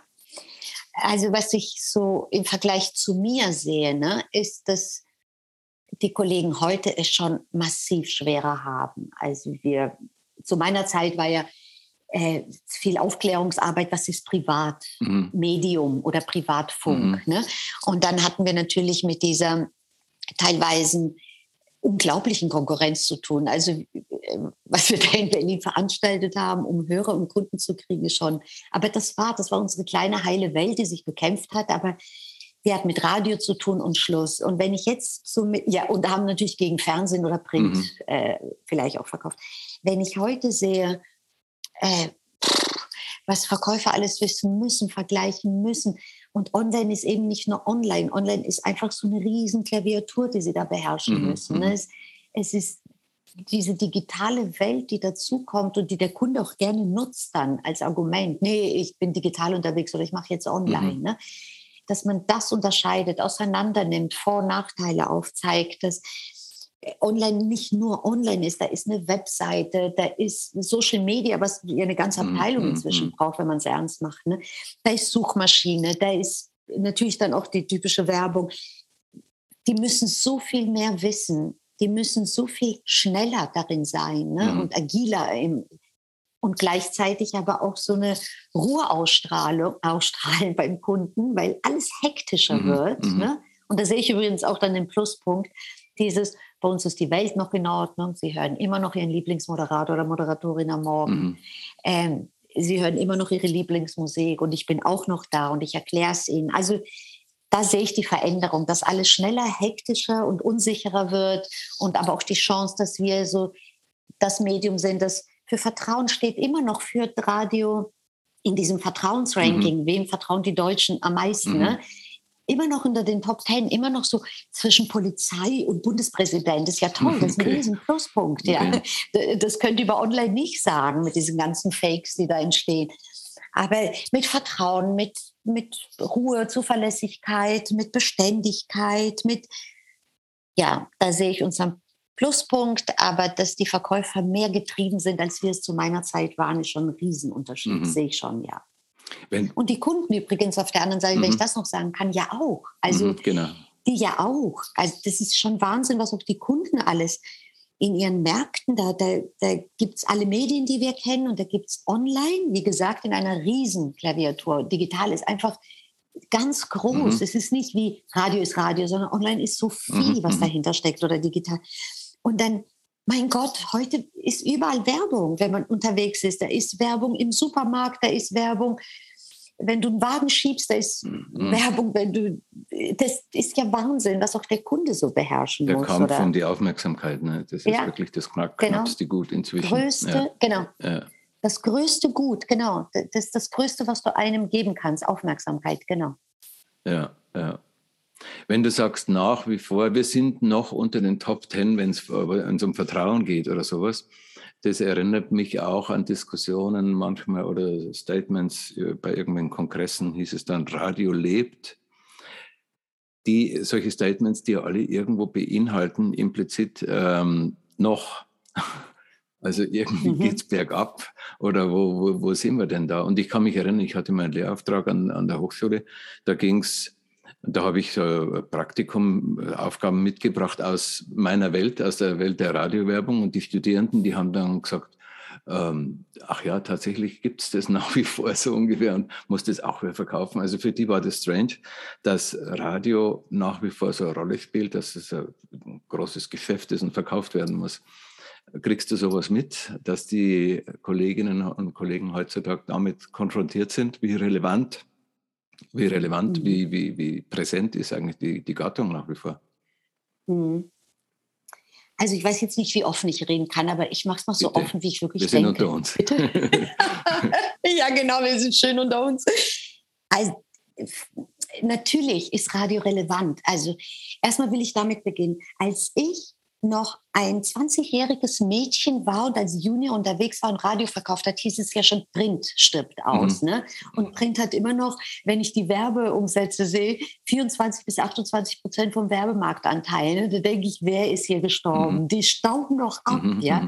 also was ich so im Vergleich zu mir sehe, ne, ist, dass die Kollegen heute es schon massiv schwerer haben. Also wir, zu meiner Zeit war ja äh, viel Aufklärungsarbeit, was ist Privatmedium mhm. oder Privatfunk. Mhm. Ne? Und dann hatten wir natürlich mit dieser teilweise unglaublichen Konkurrenz zu tun. Also ähm, was wir <laughs> da in Berlin veranstaltet haben, um Hörer und Kunden zu kriegen, schon. Aber das war, das war unsere kleine heile Welt, die sich bekämpft hat. Aber wir hatten mit Radio zu tun und Schluss. Und wenn ich jetzt so mit, ja, und haben natürlich gegen Fernsehen oder Print mhm. äh, vielleicht auch verkauft. Wenn ich heute sehe, äh, was Verkäufer alles wissen müssen, vergleichen müssen, und online ist eben nicht nur online. Online ist einfach so eine riesen Klaviatur, die sie da beherrschen mhm. müssen. Ne? Mhm. Es, es ist diese digitale Welt, die dazukommt und die der Kunde auch gerne nutzt dann als Argument. Nee, ich bin digital unterwegs oder ich mache jetzt online. Mhm. Ne? Dass man das unterscheidet, auseinander nimmt, Vor- und Nachteile aufzeigt, dass online nicht nur online ist, da ist eine Webseite, da ist Social Media, was eine ganze mhm, Abteilung mhm, inzwischen mm, braucht, wenn man es ernst macht. Ne? Da ist Suchmaschine, da ist natürlich dann auch die typische Werbung. Die müssen so viel mehr wissen, die müssen so viel schneller darin sein ne? mm. und agiler im, und gleichzeitig aber auch so eine Ruhe ausstrahlen, beim Kunden, weil alles hektischer mm, wird. Ne? Und da sehe ich übrigens auch dann den Pluspunkt, dieses, bei uns ist die Welt noch in Ordnung, Sie hören immer noch Ihren Lieblingsmoderator oder Moderatorin am Morgen. Mhm. Ähm, sie hören immer noch ihre Lieblingsmusik und ich bin auch noch da und ich erkläre es ihnen. Also da sehe ich die Veränderung, dass alles schneller, hektischer und unsicherer wird und aber auch die Chance, dass wir so das Medium sind, das für Vertrauen steht, immer noch führt Radio in diesem Vertrauensranking. Mhm. Wem vertrauen die Deutschen am meisten? Ne? Mhm. Ne? Immer noch unter den Top Ten, immer noch so zwischen Polizei und Bundespräsident. Das ist ja <laughs> toll, das ist okay. ein riesen Pluspunkt. Okay. <laughs> Ja. Das könnt ihr über online nicht sagen mit diesen ganzen Fakes, die da entstehen. Aber mit Vertrauen, mit, mit Ruhe, Zuverlässigkeit, mit Beständigkeit, mit, ja, da sehe ich unseren Pluspunkt, aber dass die Verkäufer mehr getrieben sind, als wir es zu meiner Zeit waren, ist schon ein Riesenunterschied, mhm. sehe ich schon, ja. Wenn, und die Kunden übrigens auf der anderen Seite, mhm. wenn ich mhm. das noch sagen kann, ja auch. Also mhm, genau. die ja auch. Also das ist schon Wahnsinn, was auch die Kunden alles in ihren Märkten, da, da, da gibt es alle Medien, die wir kennen und da gibt es online, wie gesagt, in einer Riesenklaviatur. Digital ist einfach ganz groß. Mhm. Es ist nicht wie Radio ist Radio, sondern online ist so viel, mhm. was mhm. dahinter steckt oder digital. Und dann, mein Gott, heute ist überall Werbung, wenn man unterwegs ist. Da ist Werbung im Supermarkt, da ist Werbung wenn du einen Wagen schiebst, da ist mhm. Werbung, wenn du, das ist ja Wahnsinn, was auch der Kunde so beherrschen der muss. Der Kampf um die Aufmerksamkeit, ne? das ist ja. wirklich das knack, genau. knappste Gut inzwischen. Größte, ja. genau. Ja. Das größte Gut, genau. Das ist das Größte, was du einem geben kannst, Aufmerksamkeit, genau. Ja, ja. Wenn du sagst nach wie vor, wir sind noch unter den Top Ten, wenn es um Vertrauen geht oder sowas, das erinnert mich auch an Diskussionen manchmal oder Statements äh, bei irgendwelchen Kongressen, hieß es dann, Radio lebt. Die, solche Statements, die alle irgendwo beinhalten, implizit ähm, noch. <laughs> Also irgendwie mhm. geht es bergab oder wo, wo, wo sind wir denn da? Und ich kann mich erinnern, ich hatte meinen Lehrauftrag an, an der Hochschule, da ging es da habe ich so Praktikumaufgaben mitgebracht aus meiner Welt, aus der Welt der Radiowerbung. Und die Studierenden, die haben dann gesagt, ähm, ach ja, tatsächlich gibt es das <laughs> nach wie vor so ungefähr und muss das auch wieder verkaufen. Also für die war das strange, dass Radio nach wie vor so eine Rolle spielt, dass es ein großes Geschäft ist und verkauft werden muss. Kriegst du sowas mit, dass die Kolleginnen und Kollegen heutzutage damit konfrontiert sind, wie relevant wie relevant, mhm. wie, wie, wie präsent ist eigentlich die, die Gattung nach wie vor? Mhm. Also ich weiß jetzt nicht, wie offen ich reden kann, aber ich mache es mal so Bitte. offen, wie ich wirklich wir denke. Wir sind unter uns. Bitte? <laughs> ja, genau, wir sind schön unter uns. Also natürlich ist Radio relevant. Also erstmal will ich damit beginnen. Als ich noch ein 20-jähriges Mädchen war und als Junior unterwegs war und Radio verkauft hat, hieß es ja schon, Print stirbt aus. Mhm. Ne? Und Print hat immer noch, wenn ich die Werbeumsätze sehe, 24 bis 28 Prozent vom Werbemarktanteil. Ne? Da denke ich, wer ist hier gestorben? Mhm. Die stauben noch ab. Mhm. Ja?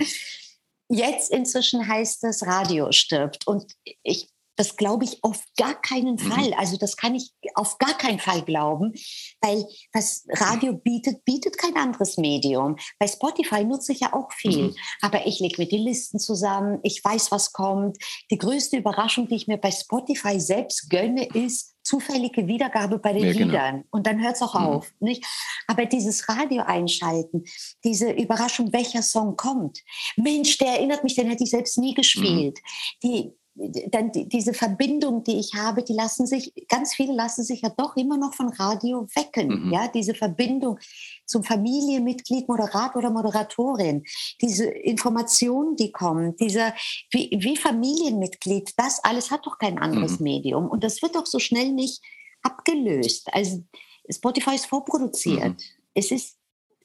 Jetzt inzwischen heißt es, Radio stirbt. Und ich das glaube ich auf gar keinen mhm. Fall. Also das kann ich auf gar keinen Fall glauben, weil was Radio bietet, bietet kein anderes Medium. Bei Spotify nutze ich ja auch viel, mhm. aber ich lege mir die Listen zusammen, ich weiß, was kommt. Die größte Überraschung, die ich mir bei Spotify selbst gönne, ist zufällige Wiedergabe bei den ja, genau. Liedern. Und dann hört es auch mhm. auf. Nicht? Aber dieses Radio einschalten, diese Überraschung, welcher Song kommt. Mensch, der erinnert mich, den hätte ich selbst nie gespielt. Mhm. Die, dann die, diese Verbindung, die ich habe, die lassen sich, ganz viele lassen sich ja doch immer noch von Radio wecken. Mhm. Ja, diese Verbindung zum Familienmitglied, Moderator oder Moderatorin, diese Informationen, die kommen, dieser, wie, wie Familienmitglied, das alles hat doch kein anderes mhm. Medium. Und das wird doch so schnell nicht abgelöst. Also Spotify ist vorproduziert. Mhm. Es ist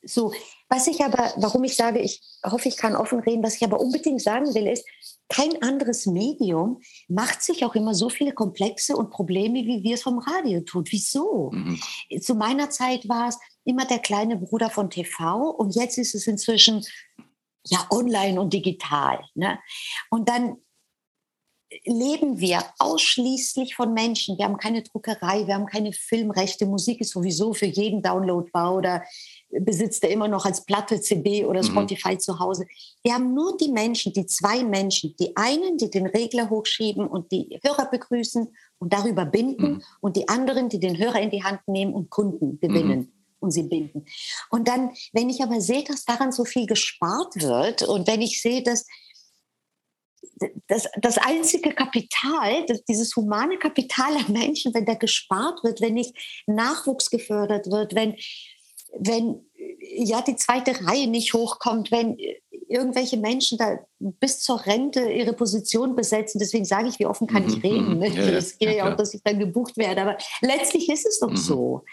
so, was ich aber, warum ich sage, ich hoffe, ich kann offen reden, was ich aber unbedingt sagen will, ist, kein anderes Medium macht sich auch immer so viele Komplexe und Probleme, wie wir es vom Radio tun. Wieso? Mhm. Zu meiner Zeit war es immer der kleine Bruder von TV und jetzt ist es inzwischen ja online und digital. Ne? Und dann leben wir ausschließlich von Menschen. Wir haben keine Druckerei, wir haben keine Filmrechte. Musik ist sowieso für jeden downloadbar oder besitzt er immer noch als Platte, CD oder mhm. Spotify mhm. zu Hause. Wir haben nur die Menschen, die zwei Menschen, die einen, die den Regler hochschieben und die Hörer begrüßen und darüber binden mhm. und die anderen, die den Hörer in die Hand nehmen und Kunden gewinnen. Mhm. Und sie binden. Und dann, wenn ich aber sehe, dass daran so viel gespart wird und wenn ich sehe, dass das, das einzige Kapital, das, dieses humane Kapital an Menschen, wenn da gespart wird, wenn nicht Nachwuchs gefördert wird, wenn, wenn ja die zweite Reihe nicht hochkommt, wenn irgendwelche Menschen da bis zur Rente ihre Position besetzen. Deswegen sage ich, wie offen kann ich mhm, reden. Ne? Mhm. Ja, ich riskiere ja, ja, auch, dass ich dann gebucht werde. Aber letztlich ist es doch mhm. so.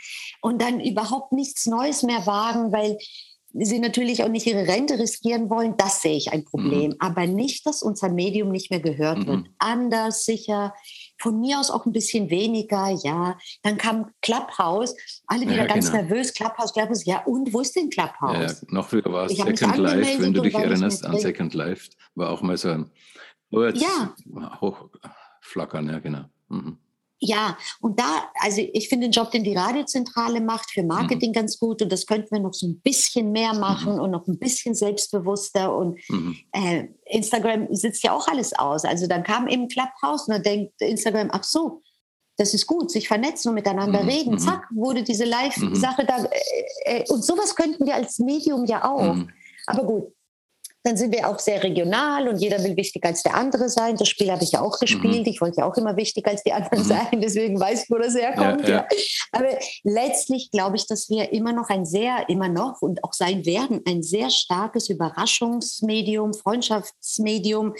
Und dann überhaupt nichts Neues mehr wagen, weil sie natürlich auch nicht ihre Rente riskieren wollen, das sehe ich ein Problem. Mhm. Aber nicht, dass unser Medium nicht mehr gehört mhm. wird. Anders, sicher, von mir aus auch ein bisschen weniger, ja. Dann kam Clubhouse, alle wieder ja, ganz genau. nervös, Clubhouse, Clubhouse, ja und, wo ist denn Clubhouse? Ja, noch früher war es Second Life, wenn du dich erinnerst an Second Life, war auch mal so ein, oh, ja. hochflackern, ja genau. Mhm. Ja, und da, also ich finde den Job, den die Radiozentrale macht, für Marketing mhm. ganz gut und das könnten wir noch so ein bisschen mehr machen mhm. und noch ein bisschen selbstbewusster und mhm. äh, Instagram sitzt ja auch alles aus. Also dann kam eben Clubhouse und dann denkt Instagram, ach so, das ist gut, sich vernetzen und miteinander mhm. reden. Mhm. Zack, wurde diese Live-Sache mhm. da. Äh, äh, und sowas könnten wir als Medium ja auch. Aber gut, dann sind wir auch sehr regional und jeder will wichtiger als der andere sein. Das Spiel habe ich ja auch gespielt. Mhm. Ich wollte ja auch immer wichtiger als die anderen mhm. sein. Deswegen weiß ich, wo das herkommt. Ja, ja. Aber letztlich glaube ich, dass wir immer noch ein sehr, immer noch und auch sein werden, ein sehr starkes Überraschungsmedium, Freundschaftsmedium,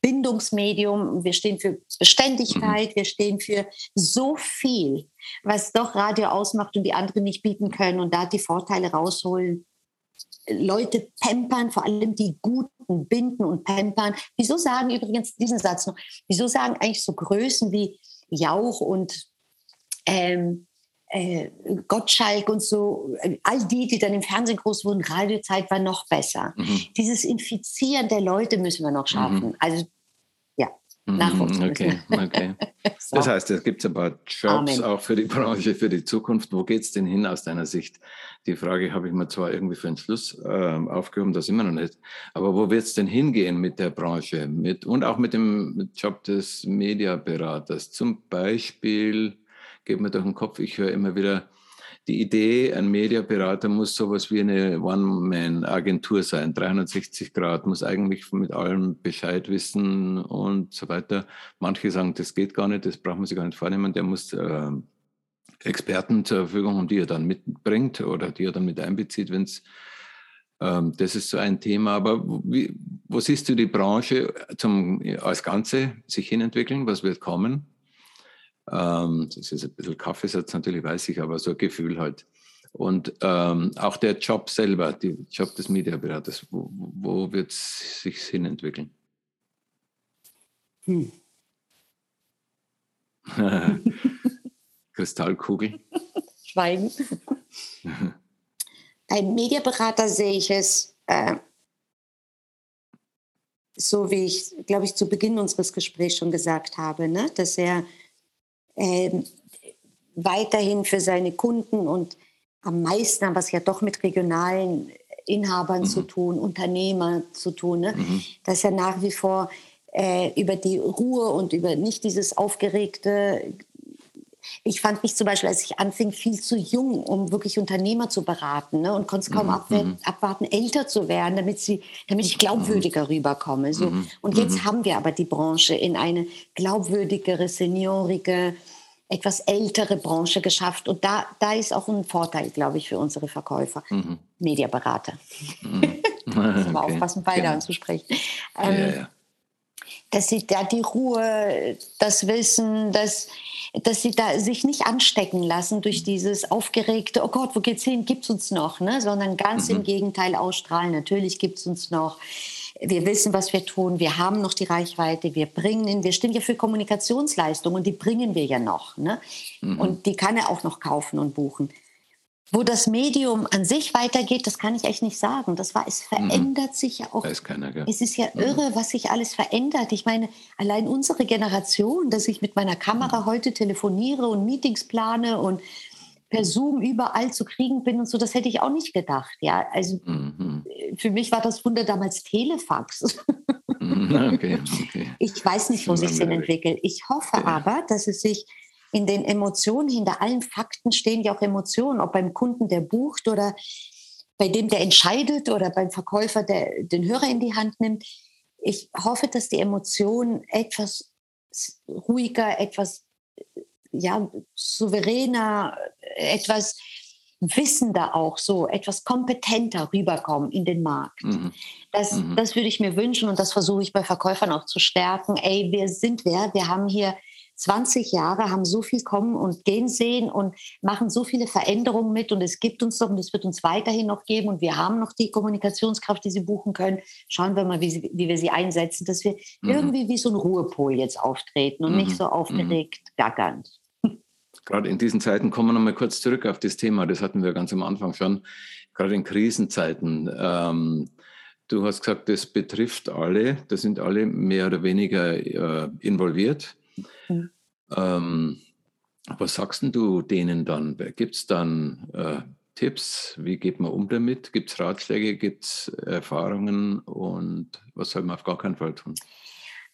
Bindungsmedium. Wir stehen für Beständigkeit. Mhm. Wir stehen für so viel, was doch Radio ausmacht und die anderen nicht bieten können und da die Vorteile rausholen Leute pampern, vor allem die Guten binden und pampern. Wieso sagen übrigens diesen Satz noch? Wieso sagen eigentlich so Größen wie Jauch und ähm, äh, Gottschalk und so, äh, all die, die dann im Fernsehen groß wurden, Radiozeit war noch besser. Mhm. Dieses Infizieren der Leute müssen wir noch schaffen. Mhm. Also Nachwuchs. Okay, <laughs> okay. so. Das heißt, es gibt ein paar Jobs Amen. auch für die <laughs> Branche, für die Zukunft. Wo geht es denn hin aus deiner Sicht? Die Frage habe ich mir zwar irgendwie für den Schluss äh, aufgehoben, das immer noch nicht. Aber wo wird es denn hingehen mit der Branche mit, und auch mit dem Job des Mediaberaters? Zum Beispiel, geht mir durch den Kopf, ich höre immer wieder, die Idee, ein Mediaberater muss sowas wie eine One-Man-Agentur sein, 360 Grad, muss eigentlich mit allem Bescheid wissen und so weiter. Manche sagen, das geht gar nicht, das braucht man sich gar nicht vornehmen, der muss äh, Experten zur Verfügung haben, die er dann mitbringt oder die er dann mit einbezieht, wenn es ähm, das ist so ein Thema. Aber wie, wo siehst du die Branche zum, als Ganze sich hinentwickeln? Was wird kommen? Ähm, das ist ein bisschen Kaffeesatz natürlich, weiß ich, aber so ein Gefühl halt. Und ähm, auch der Job selber, der Job des Mediaberaters, wo, wo wird es sich hinentwickeln? Hm. <laughs> Kristallkugel. Schweigen. Ein Mediaberater sehe ich es äh, so, wie ich, glaube ich, zu Beginn unseres Gesprächs schon gesagt habe, ne? dass er äh, weiterhin für seine Kunden und am meisten haben wir es ja doch mit regionalen Inhabern mhm. zu tun, Unternehmer zu tun, ne? mhm. dass er nach wie vor äh, über die Ruhe und über nicht dieses aufgeregte ich fand mich zum Beispiel, als ich anfing, viel zu jung, um wirklich Unternehmer zu beraten ne? und konnte es kaum mhm. abwarten, älter zu werden, damit, sie, damit ich glaubwürdiger mhm. rüberkomme. So. Mhm. Und jetzt mhm. haben wir aber die Branche in eine glaubwürdigere, seniorige, etwas ältere Branche geschafft. Und da, da ist auch ein Vorteil, glaube ich, für unsere Verkäufer, mhm. Mediaberater. Mhm. <laughs> okay. mal aufpassen, beide genau. anzusprechen. Ähm, ja, ja. Dass sie da die Ruhe, das Wissen, das dass sie da sich nicht anstecken lassen durch dieses aufgeregte, oh Gott, wo geht's hin, gibt's uns noch, ne? sondern ganz mhm. im Gegenteil ausstrahlen, natürlich gibt's uns noch. Wir wissen, was wir tun. Wir haben noch die Reichweite. Wir bringen, wir stehen ja für Kommunikationsleistungen und die bringen wir ja noch. Ne? Mhm. Und die kann er auch noch kaufen und buchen. Wo das Medium an sich weitergeht, das kann ich echt nicht sagen. Das war, es verändert mhm. sich ja auch. Weiß keiner, gell? Es ist ja mhm. irre, was sich alles verändert. Ich meine, allein unsere Generation, dass ich mit meiner Kamera mhm. heute telefoniere und Meetings plane und per Zoom überall zu kriegen bin und so, das hätte ich auch nicht gedacht. Ja, also mhm. für mich war das Wunder damals Telefax. Mhm, <laughs> okay, okay. Ich weiß nicht, wo sich es entwickelt. Ich hoffe ja. aber, dass es sich in den Emotionen, hinter allen Fakten stehen ja auch Emotionen, ob beim Kunden, der bucht oder bei dem, der entscheidet oder beim Verkäufer, der den Hörer in die Hand nimmt. ich hoffe, dass die Emotionen etwas ruhiger, etwas ja, souveräner, etwas wissender auch so, etwas kompetenter rüberkommen in den Markt. Mhm. Das, mhm. das würde ich mir wünschen und das versuche ich bei Verkäufern auch zu stärken. Ey, wir sind wer? Wir haben hier 20 Jahre, haben so viel kommen und gehen sehen und machen so viele Veränderungen mit und es gibt uns noch und es wird uns weiterhin noch geben und wir haben noch die Kommunikationskraft, die sie buchen können. Schauen wir mal, wie, sie, wie wir sie einsetzen, dass wir mhm. irgendwie wie so ein Ruhepol jetzt auftreten und nicht mhm. so aufgeregt mhm. gackernd. <laughs> Gerade in diesen Zeiten kommen wir nochmal kurz zurück auf das Thema, das hatten wir ganz am Anfang schon, gerade in Krisenzeiten. Ähm, du hast gesagt, das betrifft alle, da sind alle mehr oder weniger äh, involviert. Mhm. Ähm, was sagst du denen dann? Gibt es dann äh, Tipps? Wie geht man um damit? Gibt es Ratschläge? Gibt es Erfahrungen? Und was soll man auf gar keinen Fall tun?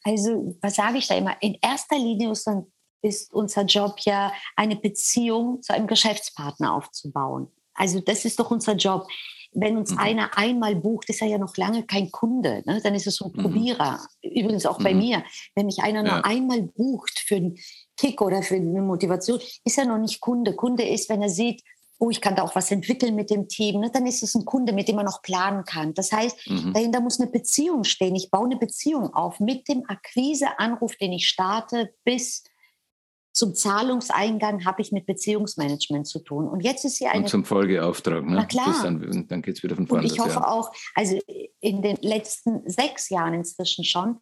Also, was sage ich da immer? In erster Linie ist, dann, ist unser Job ja, eine Beziehung zu einem Geschäftspartner aufzubauen. Also, das ist doch unser Job wenn uns mhm. einer einmal bucht, ist er ja noch lange kein Kunde. Ne? Dann ist es so ein mhm. Probierer. Übrigens auch mhm. bei mir. Wenn mich einer ja. nur einmal bucht für einen Kick oder für eine Motivation, ist er noch nicht Kunde. Kunde ist, wenn er sieht, oh, ich kann da auch was entwickeln mit dem Team, ne? dann ist es ein Kunde, mit dem man noch planen kann. Das heißt, mhm. dahinter muss eine Beziehung stehen. Ich baue eine Beziehung auf mit dem Akquiseanruf, den ich starte, bis zum Zahlungseingang habe ich mit Beziehungsmanagement zu tun. Und jetzt ist hier eine. Und zum Folgeauftrag, ne? Na klar. dann dann geht es wieder von vorne. Und ich hoffe ja. auch, also in den letzten sechs Jahren inzwischen schon,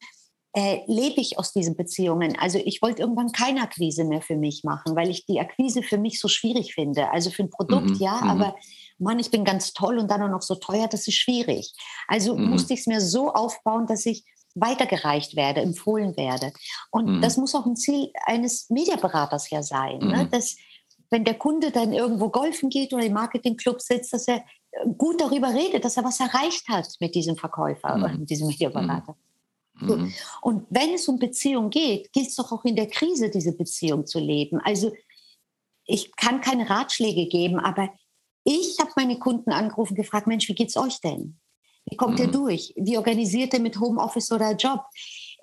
äh, lebe ich aus diesen Beziehungen. Also ich wollte irgendwann keine Akquise mehr für mich machen, weil ich die Akquise für mich so schwierig finde. Also für ein Produkt mhm, ja, mhm. aber Mann, ich bin ganz toll und dann auch noch so teuer, das ist schwierig. Also mhm. musste ich es mir so aufbauen, dass ich weitergereicht werde, empfohlen werde. Und mhm. das muss auch ein Ziel eines Mediaberaters ja sein, ne? mhm. ne? dass wenn der Kunde dann irgendwo golfen geht oder im Marketingclub sitzt, dass er äh, gut darüber redet, dass er was erreicht hat mit diesem Verkäufer mhm. oder mit diesem Mediaberater. So. Mhm. Und wenn es um Beziehung geht, gilt es doch auch in der Krise, diese Beziehung zu leben. Also ich kann keine Ratschläge geben, aber ich habe meine Kunden angerufen, gefragt, Mensch, wie geht's euch denn? Wie kommt mhm. er durch? Wie organisiert er mit Homeoffice oder Job?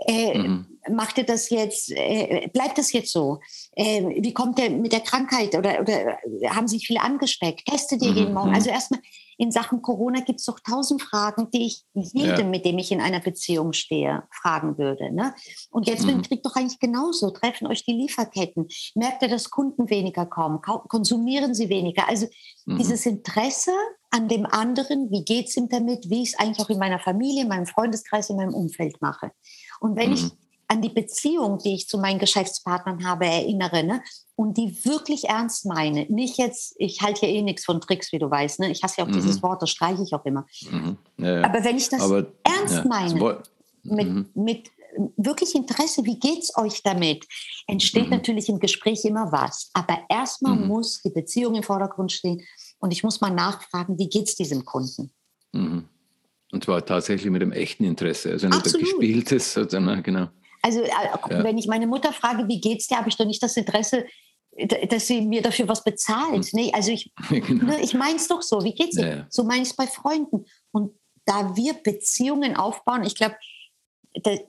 Äh, mhm. Macht er das jetzt, äh, bleibt das jetzt so? Äh, wie kommt er mit der Krankheit oder, oder haben sich viele angesteckt? Testet ihr mhm. jeden Morgen? Mhm. Also erstmal in Sachen Corona gibt es doch tausend Fragen, die ich jedem, ja. mit dem ich in einer Beziehung stehe, fragen würde. Ne? Und jetzt mhm. kriegt doch eigentlich genauso. Treffen euch die Lieferketten. Merkt ihr, dass Kunden weniger kommen? Konsumieren sie weniger? Also mhm. dieses Interesse an dem anderen, wie geht es ihm damit, wie ich es eigentlich auch in meiner Familie, in meinem Freundeskreis, in meinem Umfeld mache. Und wenn mhm. ich an die Beziehung, die ich zu meinen Geschäftspartnern habe, erinnere ne? und die wirklich ernst meine. Nicht jetzt, ich halte hier eh nichts von Tricks, wie du weißt. Ne? Ich hasse ja auch mhm. dieses Wort, das streiche ich auch immer. Mhm. Ja, ja. Aber wenn ich das Aber, ernst ja. meine, mit, mhm. mit wirklich Interesse, wie geht es euch damit, entsteht mhm. natürlich im Gespräch immer was. Aber erstmal mhm. muss die Beziehung im Vordergrund stehen und ich muss mal nachfragen, wie geht es diesem Kunden. Mhm. Und zwar tatsächlich mit dem echten Interesse, also nicht Absolut. gespieltes, sondern genau. Also äh, ja. wenn ich meine Mutter frage, wie geht's dir, habe ich doch nicht das Interesse, dass sie mir dafür was bezahlt. Hm. Nee, also ich, <laughs> genau. ne, ich meine es doch so, wie geht's dir? Ja, ja. So meine ich es bei Freunden. Und da wir Beziehungen aufbauen, ich glaube,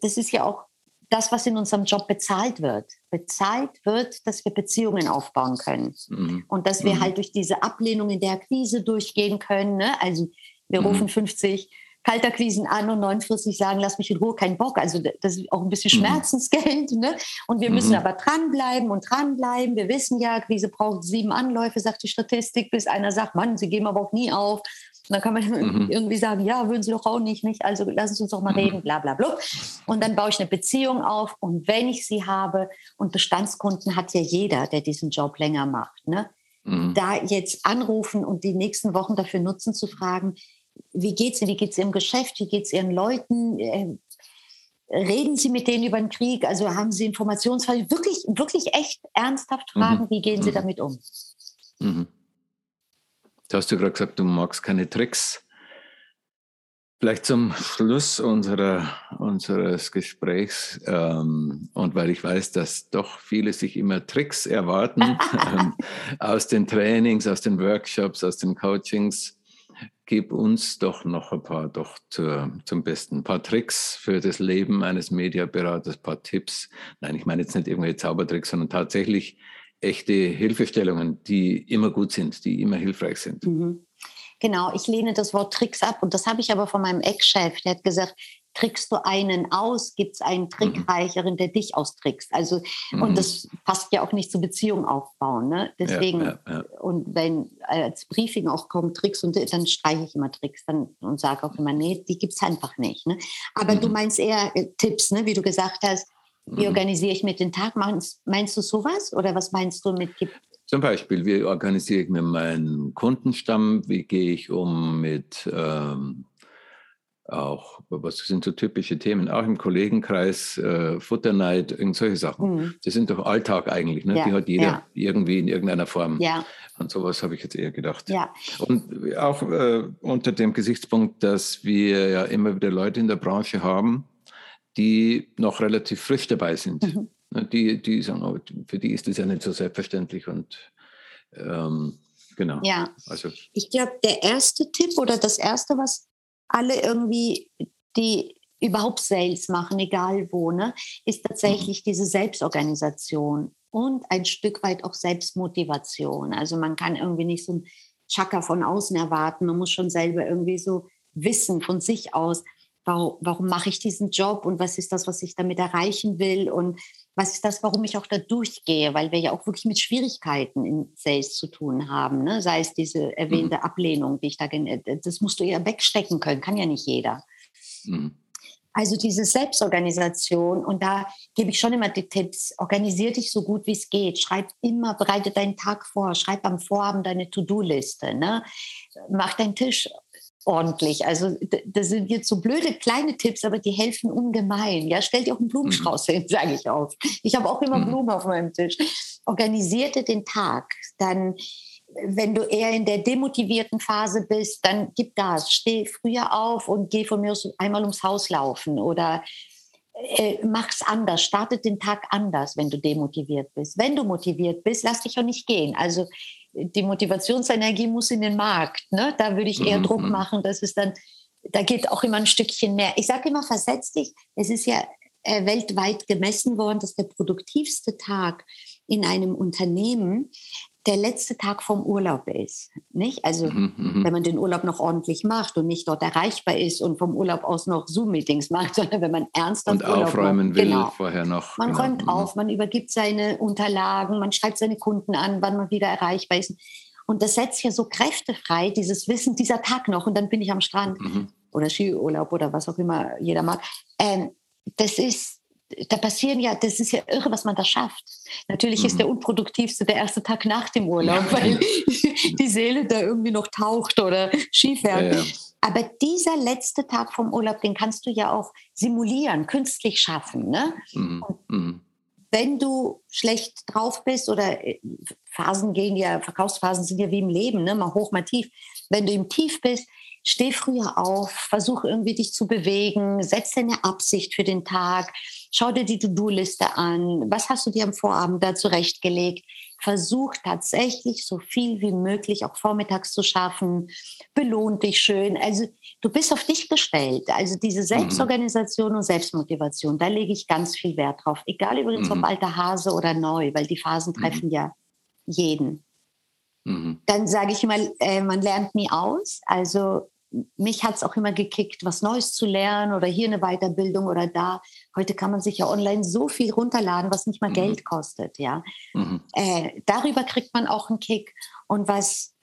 das ist ja auch das, was in unserem Job bezahlt wird. Bezahlt wird, dass wir Beziehungen aufbauen können. Mhm. Und dass wir mhm. halt durch diese Ablehnung in der Krise durchgehen können. Ne? Also wir mhm. rufen 50 Kalterquisen an und 49 sagen, lass mich in Ruhe, kein Bock. Also das ist auch ein bisschen mhm. Schmerzensgeld. Ne? Und wir müssen mhm. aber dranbleiben und dranbleiben. Wir wissen ja, Quise braucht sieben Anläufe, sagt die Statistik, bis einer sagt, Mann, sie geben aber auch nie auf. Und dann kann man mhm. irgendwie sagen, ja, würden sie doch auch nicht, nicht. Also lassen Sie uns doch mal mhm. reden, bla bla bla. Und dann baue ich eine Beziehung auf. Und wenn ich sie habe, und Bestandskunden hat ja jeder, der diesen Job länger macht, ne? Mhm. da jetzt anrufen und die nächsten Wochen dafür nutzen zu fragen, wie geht es Wie geht es Ihrem Geschäft? Wie geht es Ihren Leuten? Äh, reden Sie mit denen über den Krieg? Also haben Sie Informationsfall? Wirklich, wirklich echt ernsthaft mhm. fragen, mhm. wie gehen Sie mhm. damit um? Mhm. Du hast ja gerade gesagt, du magst keine Tricks. Vielleicht zum Schluss unserer, unseres Gesprächs ähm, und weil ich weiß, dass doch viele sich immer Tricks erwarten <laughs> ähm, aus den Trainings, aus den Workshops, aus den Coachings gib uns doch noch ein paar, doch zur, zum Besten, ein paar Tricks für das Leben eines Mediaberaters, ein paar Tipps. Nein, ich meine jetzt nicht irgendwelche Zaubertricks, sondern tatsächlich echte Hilfestellungen, die immer gut sind, die immer hilfreich sind. Mhm. Genau, ich lehne das Wort Tricks ab und das habe ich aber von meinem Ex-Chef, der hat gesagt, trickst du einen aus, gibt es einen. Trickreicheren, der dich austrickst. Also, mhm. und das passt ja auch nicht zur Beziehung aufbauen. Ne? Deswegen, ja, ja, ja. und wenn als Briefing auch kommen Tricks und dann streiche ich immer Tricks dann, und sage auch immer, nee, die gibt es einfach nicht. Ne? Aber mhm. du meinst eher äh, Tipps, ne? wie du gesagt hast, wie mhm. organisiere ich mir den Tag? Meinst, meinst du sowas oder was meinst du mit zum Beispiel, wie organisiere ich mir meinen Kundenstamm? Wie gehe ich um mit ähm, auch, was sind so typische Themen, auch im Kollegenkreis, äh, Futterneid, irgend solche Sachen. Mhm. Das sind doch Alltag eigentlich, ne? Ja, die hat jeder ja. irgendwie in irgendeiner Form. Ja. Und sowas habe ich jetzt eher gedacht. Ja. Und auch äh, unter dem Gesichtspunkt, dass wir ja immer wieder Leute in der Branche haben, die noch relativ frisch dabei sind. Mhm. Ne, die, die sagen, oh, für die ist das ja nicht so selbstverständlich und ähm, genau. Ja, also. ich glaube, der erste Tipp oder das erste, was alle irgendwie, die überhaupt Sales machen, egal wo, ne, ist tatsächlich mhm. diese Selbstorganisation und ein Stück weit auch Selbstmotivation. Also man kann irgendwie nicht so ein Chaka von außen erwarten, man muss schon selber irgendwie so wissen von sich aus, warum, warum mache ich diesen Job und was ist das, was ich damit erreichen will und was ist das, warum ich auch da durchgehe, weil wir ja auch wirklich mit Schwierigkeiten in Sales zu tun haben, ne? sei es diese erwähnte mhm. Ablehnung, die ich da, das musst du ja wegstecken können, kann ja nicht jeder. Mhm. Also diese Selbstorganisation und da gebe ich schon immer die Tipps, organisier dich so gut wie es geht, schreib immer, bereite deinen Tag vor, schreib am Vorabend deine To-Do-Liste, ne? mach deinen Tisch ordentlich. Also das sind jetzt so blöde kleine Tipps, aber die helfen ungemein. Ja, stell dir auch einen Blumenstrauß mhm. hin, <laughs> sage ich auch. Ich habe auch immer mhm. Blumen auf meinem Tisch. Organisierte den Tag, dann wenn du eher in der demotivierten Phase bist, dann gib Gas, steh früher auf und geh von mir aus einmal ums Haus laufen oder äh, mach's anders, startet den Tag anders, wenn du demotiviert bist. Wenn du motiviert bist, lass dich auch nicht gehen. Also die Motivationsenergie muss in den Markt. Ne? Da würde ich eher mhm. Druck mhm. machen, dass es dann, da geht auch immer ein Stückchen mehr. Ich sage immer, versetz dich. Es ist ja äh, weltweit gemessen worden, dass der produktivste Tag in einem Unternehmen der letzte Tag vom Urlaub ist. Nicht? Also mhm, mhm, wenn man den Urlaub noch ordentlich macht und nicht dort erreichbar ist und vom Urlaub aus noch Zoom-Meetings macht, <laughs> sondern wenn man ernsthaft und Urlaub aufräumen macht. will genau. vorher noch. Man genau. räumt mhm. auf, man übergibt seine Unterlagen, man schreibt seine Kunden an, wann man wieder erreichbar ist. Und das setzt ja so Kräfte frei, dieses Wissen, dieser Tag noch und dann bin ich am Strand mhm. oder Skiurlaub oder was auch immer jeder mag. Ähm, das ist da passieren ja, das ist ja irre, was man da schafft. Natürlich mhm. ist der unproduktivste der erste Tag nach dem Urlaub, ja, weil <laughs> die Seele da irgendwie noch taucht oder Skifährt. Ja, ja. Aber dieser letzte Tag vom Urlaub, den kannst du ja auch simulieren, künstlich schaffen. Ne? Mhm. Mhm. Wenn du schlecht drauf bist oder äh, Phasen gehen ja, Verkaufsphasen sind ja wie im Leben, ne? mal hoch, mal tief. Wenn du im Tief bist, steh früher auf, versuch irgendwie dich zu bewegen, setz deine Absicht für den Tag, schau dir die To-Do-Liste an, was hast du dir am Vorabend da zurechtgelegt, versuch tatsächlich so viel wie möglich auch vormittags zu schaffen, belohn dich schön. Also du bist auf dich gestellt. Also diese mhm. Selbstorganisation mhm. und Selbstmotivation, da lege ich ganz viel Wert drauf. Egal übrigens mhm. ob alter Hase oder neu, weil die Phasen mhm. treffen mhm. ja jeden. Mhm. Dann sage ich immer, äh, man lernt nie aus. Also mich hat es auch immer gekickt, was Neues zu lernen oder hier eine Weiterbildung oder da. Heute kann man sich ja online so viel runterladen, was nicht mal mhm. Geld kostet. Ja, mhm. äh, darüber kriegt man auch einen Kick. Und was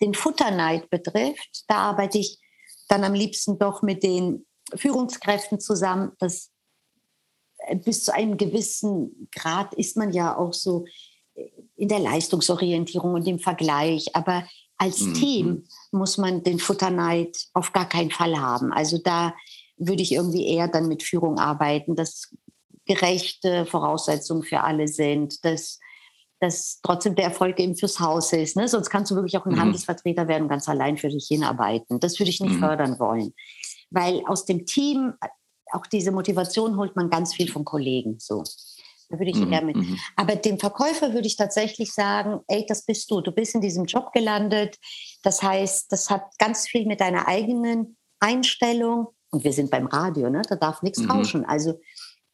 den Futterneid betrifft, da arbeite ich dann am liebsten doch mit den Führungskräften zusammen. Das äh, bis zu einem gewissen Grad ist man ja auch so in der Leistungsorientierung und im Vergleich. Aber als mhm. Team muss man den Futterneid auf gar keinen Fall haben. Also da würde ich irgendwie eher dann mit Führung arbeiten, dass gerechte Voraussetzungen für alle sind, dass, dass trotzdem der Erfolg eben fürs Haus ist. Ne? Sonst kannst du wirklich auch ein mhm. Handelsvertreter werden, ganz allein für dich hinarbeiten. Das würde ich nicht mhm. fördern wollen. Weil aus dem Team, auch diese Motivation holt man ganz viel von Kollegen. So. Da würde ich mhm. gerne mit. Mhm. Aber dem Verkäufer würde ich tatsächlich sagen, ey, das bist du. Du bist in diesem Job gelandet. Das heißt, das hat ganz viel mit deiner eigenen Einstellung. Und wir sind beim Radio, ne? da darf nichts mhm. rauschen. Also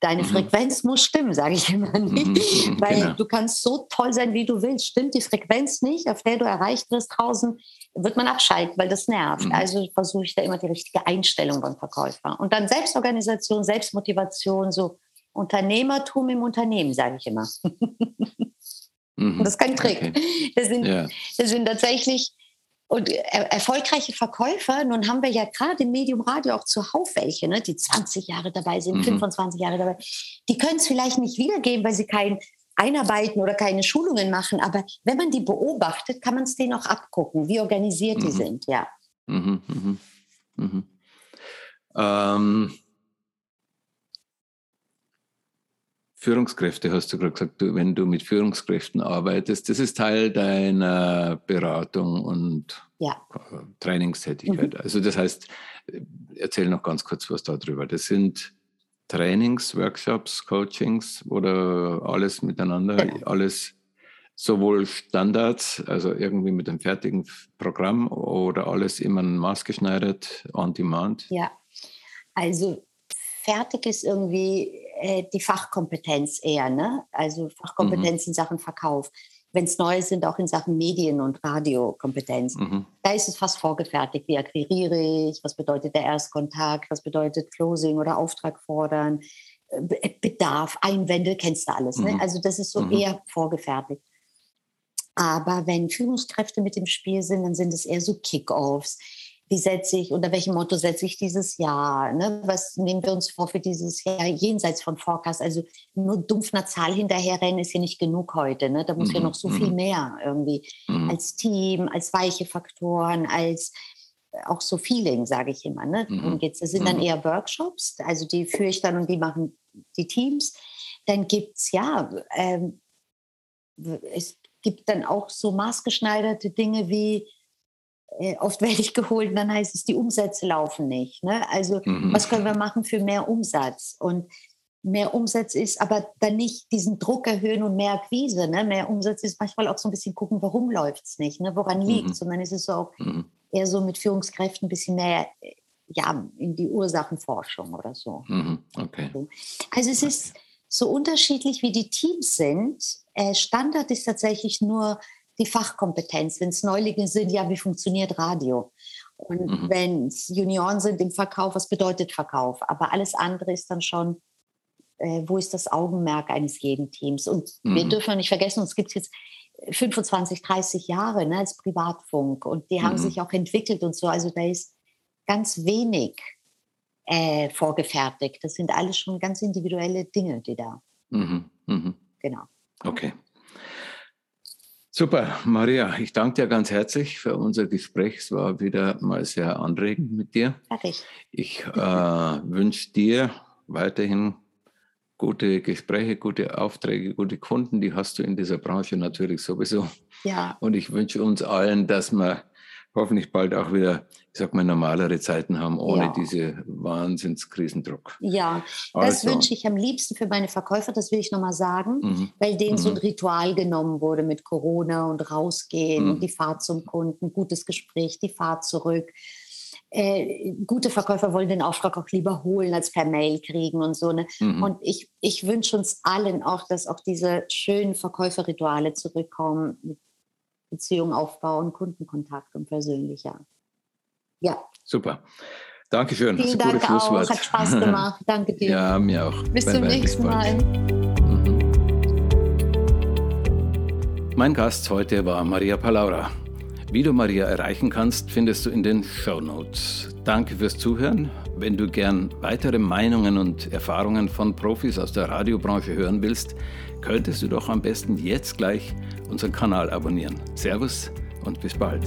deine mhm. Frequenz muss stimmen, sage ich immer nicht. Mhm. <laughs> Weil genau. du kannst so toll sein, wie du willst. Stimmt die Frequenz nicht, auf der du erreicht wirst draußen, wird man abschalten, weil das nervt. Mhm. Also versuche ich da immer die richtige Einstellung beim Verkäufer. Und dann Selbstorganisation, Selbstmotivation, so Unternehmertum im Unternehmen, sage ich immer. Mhm. Das ist kein Trick. Okay. Das, sind, ja. das sind tatsächlich und er erfolgreiche Verkäufer, nun haben wir ja gerade im Medium Radio auch zuhauf welche, ne, die 20 Jahre dabei sind, mhm. 25 Jahre dabei. Die können es vielleicht nicht wiedergeben, weil sie kein Einarbeiten oder keine Schulungen machen. Aber wenn man die beobachtet, kann man es denen auch abgucken, wie organisiert mhm. die sind, ja. Mhm, mhm, mhm. ähm, Führungskräfte, hast du gerade gesagt, du, wenn du mit Führungskräften arbeitest, das ist Teil deiner Beratung und ja. Trainingstätigkeit. Mhm. Also das heißt, erzähl noch ganz kurz was darüber. Das sind Trainings, Workshops, Coachings oder alles miteinander, genau. alles sowohl Standards, also irgendwie mit einem fertigen Programm oder alles immer maßgeschneidert, on demand? Ja, also fertig ist irgendwie äh, die Fachkompetenz eher, ne? Also Fachkompetenz mhm. in Sachen Verkauf. Wenn es neue sind, auch in Sachen Medien- und Radiokompetenz. Mhm. Da ist es fast vorgefertigt. Wie akquiriere ich? Was bedeutet der Erstkontakt? Was bedeutet Closing oder Auftrag fordern? Äh, Bedarf, Einwände, kennst du alles. Ne? Mhm. Also das ist so mhm. eher vorgefertigt. Aber wenn Führungskräfte mit im Spiel sind, dann sind es eher so Kickoffs wie setze ich, unter welchem Motto setze ich dieses Jahr? Ne? Was nehmen wir uns vor für dieses Jahr jenseits von Forecast? Also nur dumpf einer Zahl hinterherrennen ist ja nicht genug heute. Ne? Da muss mhm. ja noch so viel mhm. mehr irgendwie mhm. als Team, als weiche Faktoren, als auch so Feeling, sage ich immer. Ne? Mhm. geht's. Das sind dann mhm. eher Workshops, also die führe ich dann und die machen die Teams. Dann gibt es ja, ähm, es gibt dann auch so maßgeschneiderte Dinge wie äh, oft werde ich geholt und dann heißt es, die Umsätze laufen nicht. Ne? Also mhm. was können wir machen für mehr Umsatz? Und mehr Umsatz ist aber dann nicht diesen Druck erhöhen und mehr Akquise. Ne? Mehr Umsatz ist manchmal auch so ein bisschen gucken, warum läuft es nicht, ne? woran liegt es. Mhm. Und dann ist es so auch mhm. eher so mit Führungskräften ein bisschen mehr äh, ja, in die Ursachenforschung oder so. Mhm. Okay. Also es ist so unterschiedlich, wie die Teams sind. Äh, Standard ist tatsächlich nur die Fachkompetenz. Wenn es Neulinge sind, ja, wie funktioniert Radio? Und mhm. wenn es Junioren sind im Verkauf, was bedeutet Verkauf? Aber alles andere ist dann schon, äh, wo ist das Augenmerk eines jeden Teams? Und mhm. wir dürfen nicht vergessen, uns gibt es jetzt 25, 30 Jahre ne, als Privatfunk und die mhm. haben sich auch entwickelt und so. Also da ist ganz wenig äh, vorgefertigt. Das sind alles schon ganz individuelle Dinge, die da. Mhm. Mhm. Genau. Okay. Super, Maria, ich danke dir ganz herzlich für unser Gespräch. Es war wieder mal sehr anregend mit dir. Fertig. Ich äh, wünsche dir weiterhin gute Gespräche, gute Aufträge, gute Kunden. Die hast du in dieser Branche natürlich sowieso. Ja. Und ich wünsche uns allen, dass wir hoffentlich bald auch wieder, ich sag mal, normalere Zeiten haben, ohne ja. diese Wahnsinnskrisendruck. Ja, das also. wünsche ich am liebsten für meine Verkäufer, das will ich nochmal sagen, mhm. weil denen mhm. so ein mhm. Ritual genommen wurde mit Corona und rausgehen, mhm. die Fahrt zum Kunden, gutes Gespräch, die Fahrt zurück. Äh, gute Verkäufer wollen den Auftrag auch lieber holen als per Mail kriegen und so. Ne? Mhm. Und ich, ich wünsche uns allen auch, dass auch diese schönen Verkäuferrituale zurückkommen, Beziehung aufbauen, Kundenkontakt und persönlicher. Ja. Super. Dankeschön. Vielen Dank auch. Hat Spaß gemacht. <laughs> Danke dir. Ja, mir auch. Bis bye zum bye, nächsten Mal. Mhm. Mein Gast heute war Maria Palaura. Wie du Maria erreichen kannst, findest du in den Show Notes. Danke fürs Zuhören. Wenn du gern weitere Meinungen und Erfahrungen von Profis aus der Radiobranche hören willst, könntest du doch am besten jetzt gleich unseren Kanal abonnieren. Servus und bis bald.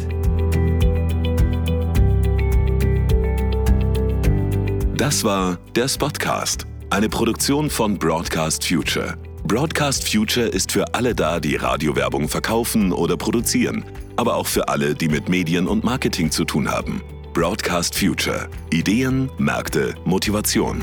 Das war der Spotcast, eine Produktion von Broadcast Future. Broadcast Future ist für alle da, die Radiowerbung verkaufen oder produzieren, aber auch für alle, die mit Medien und Marketing zu tun haben. Broadcast Future. Ideen, Märkte, Motivation.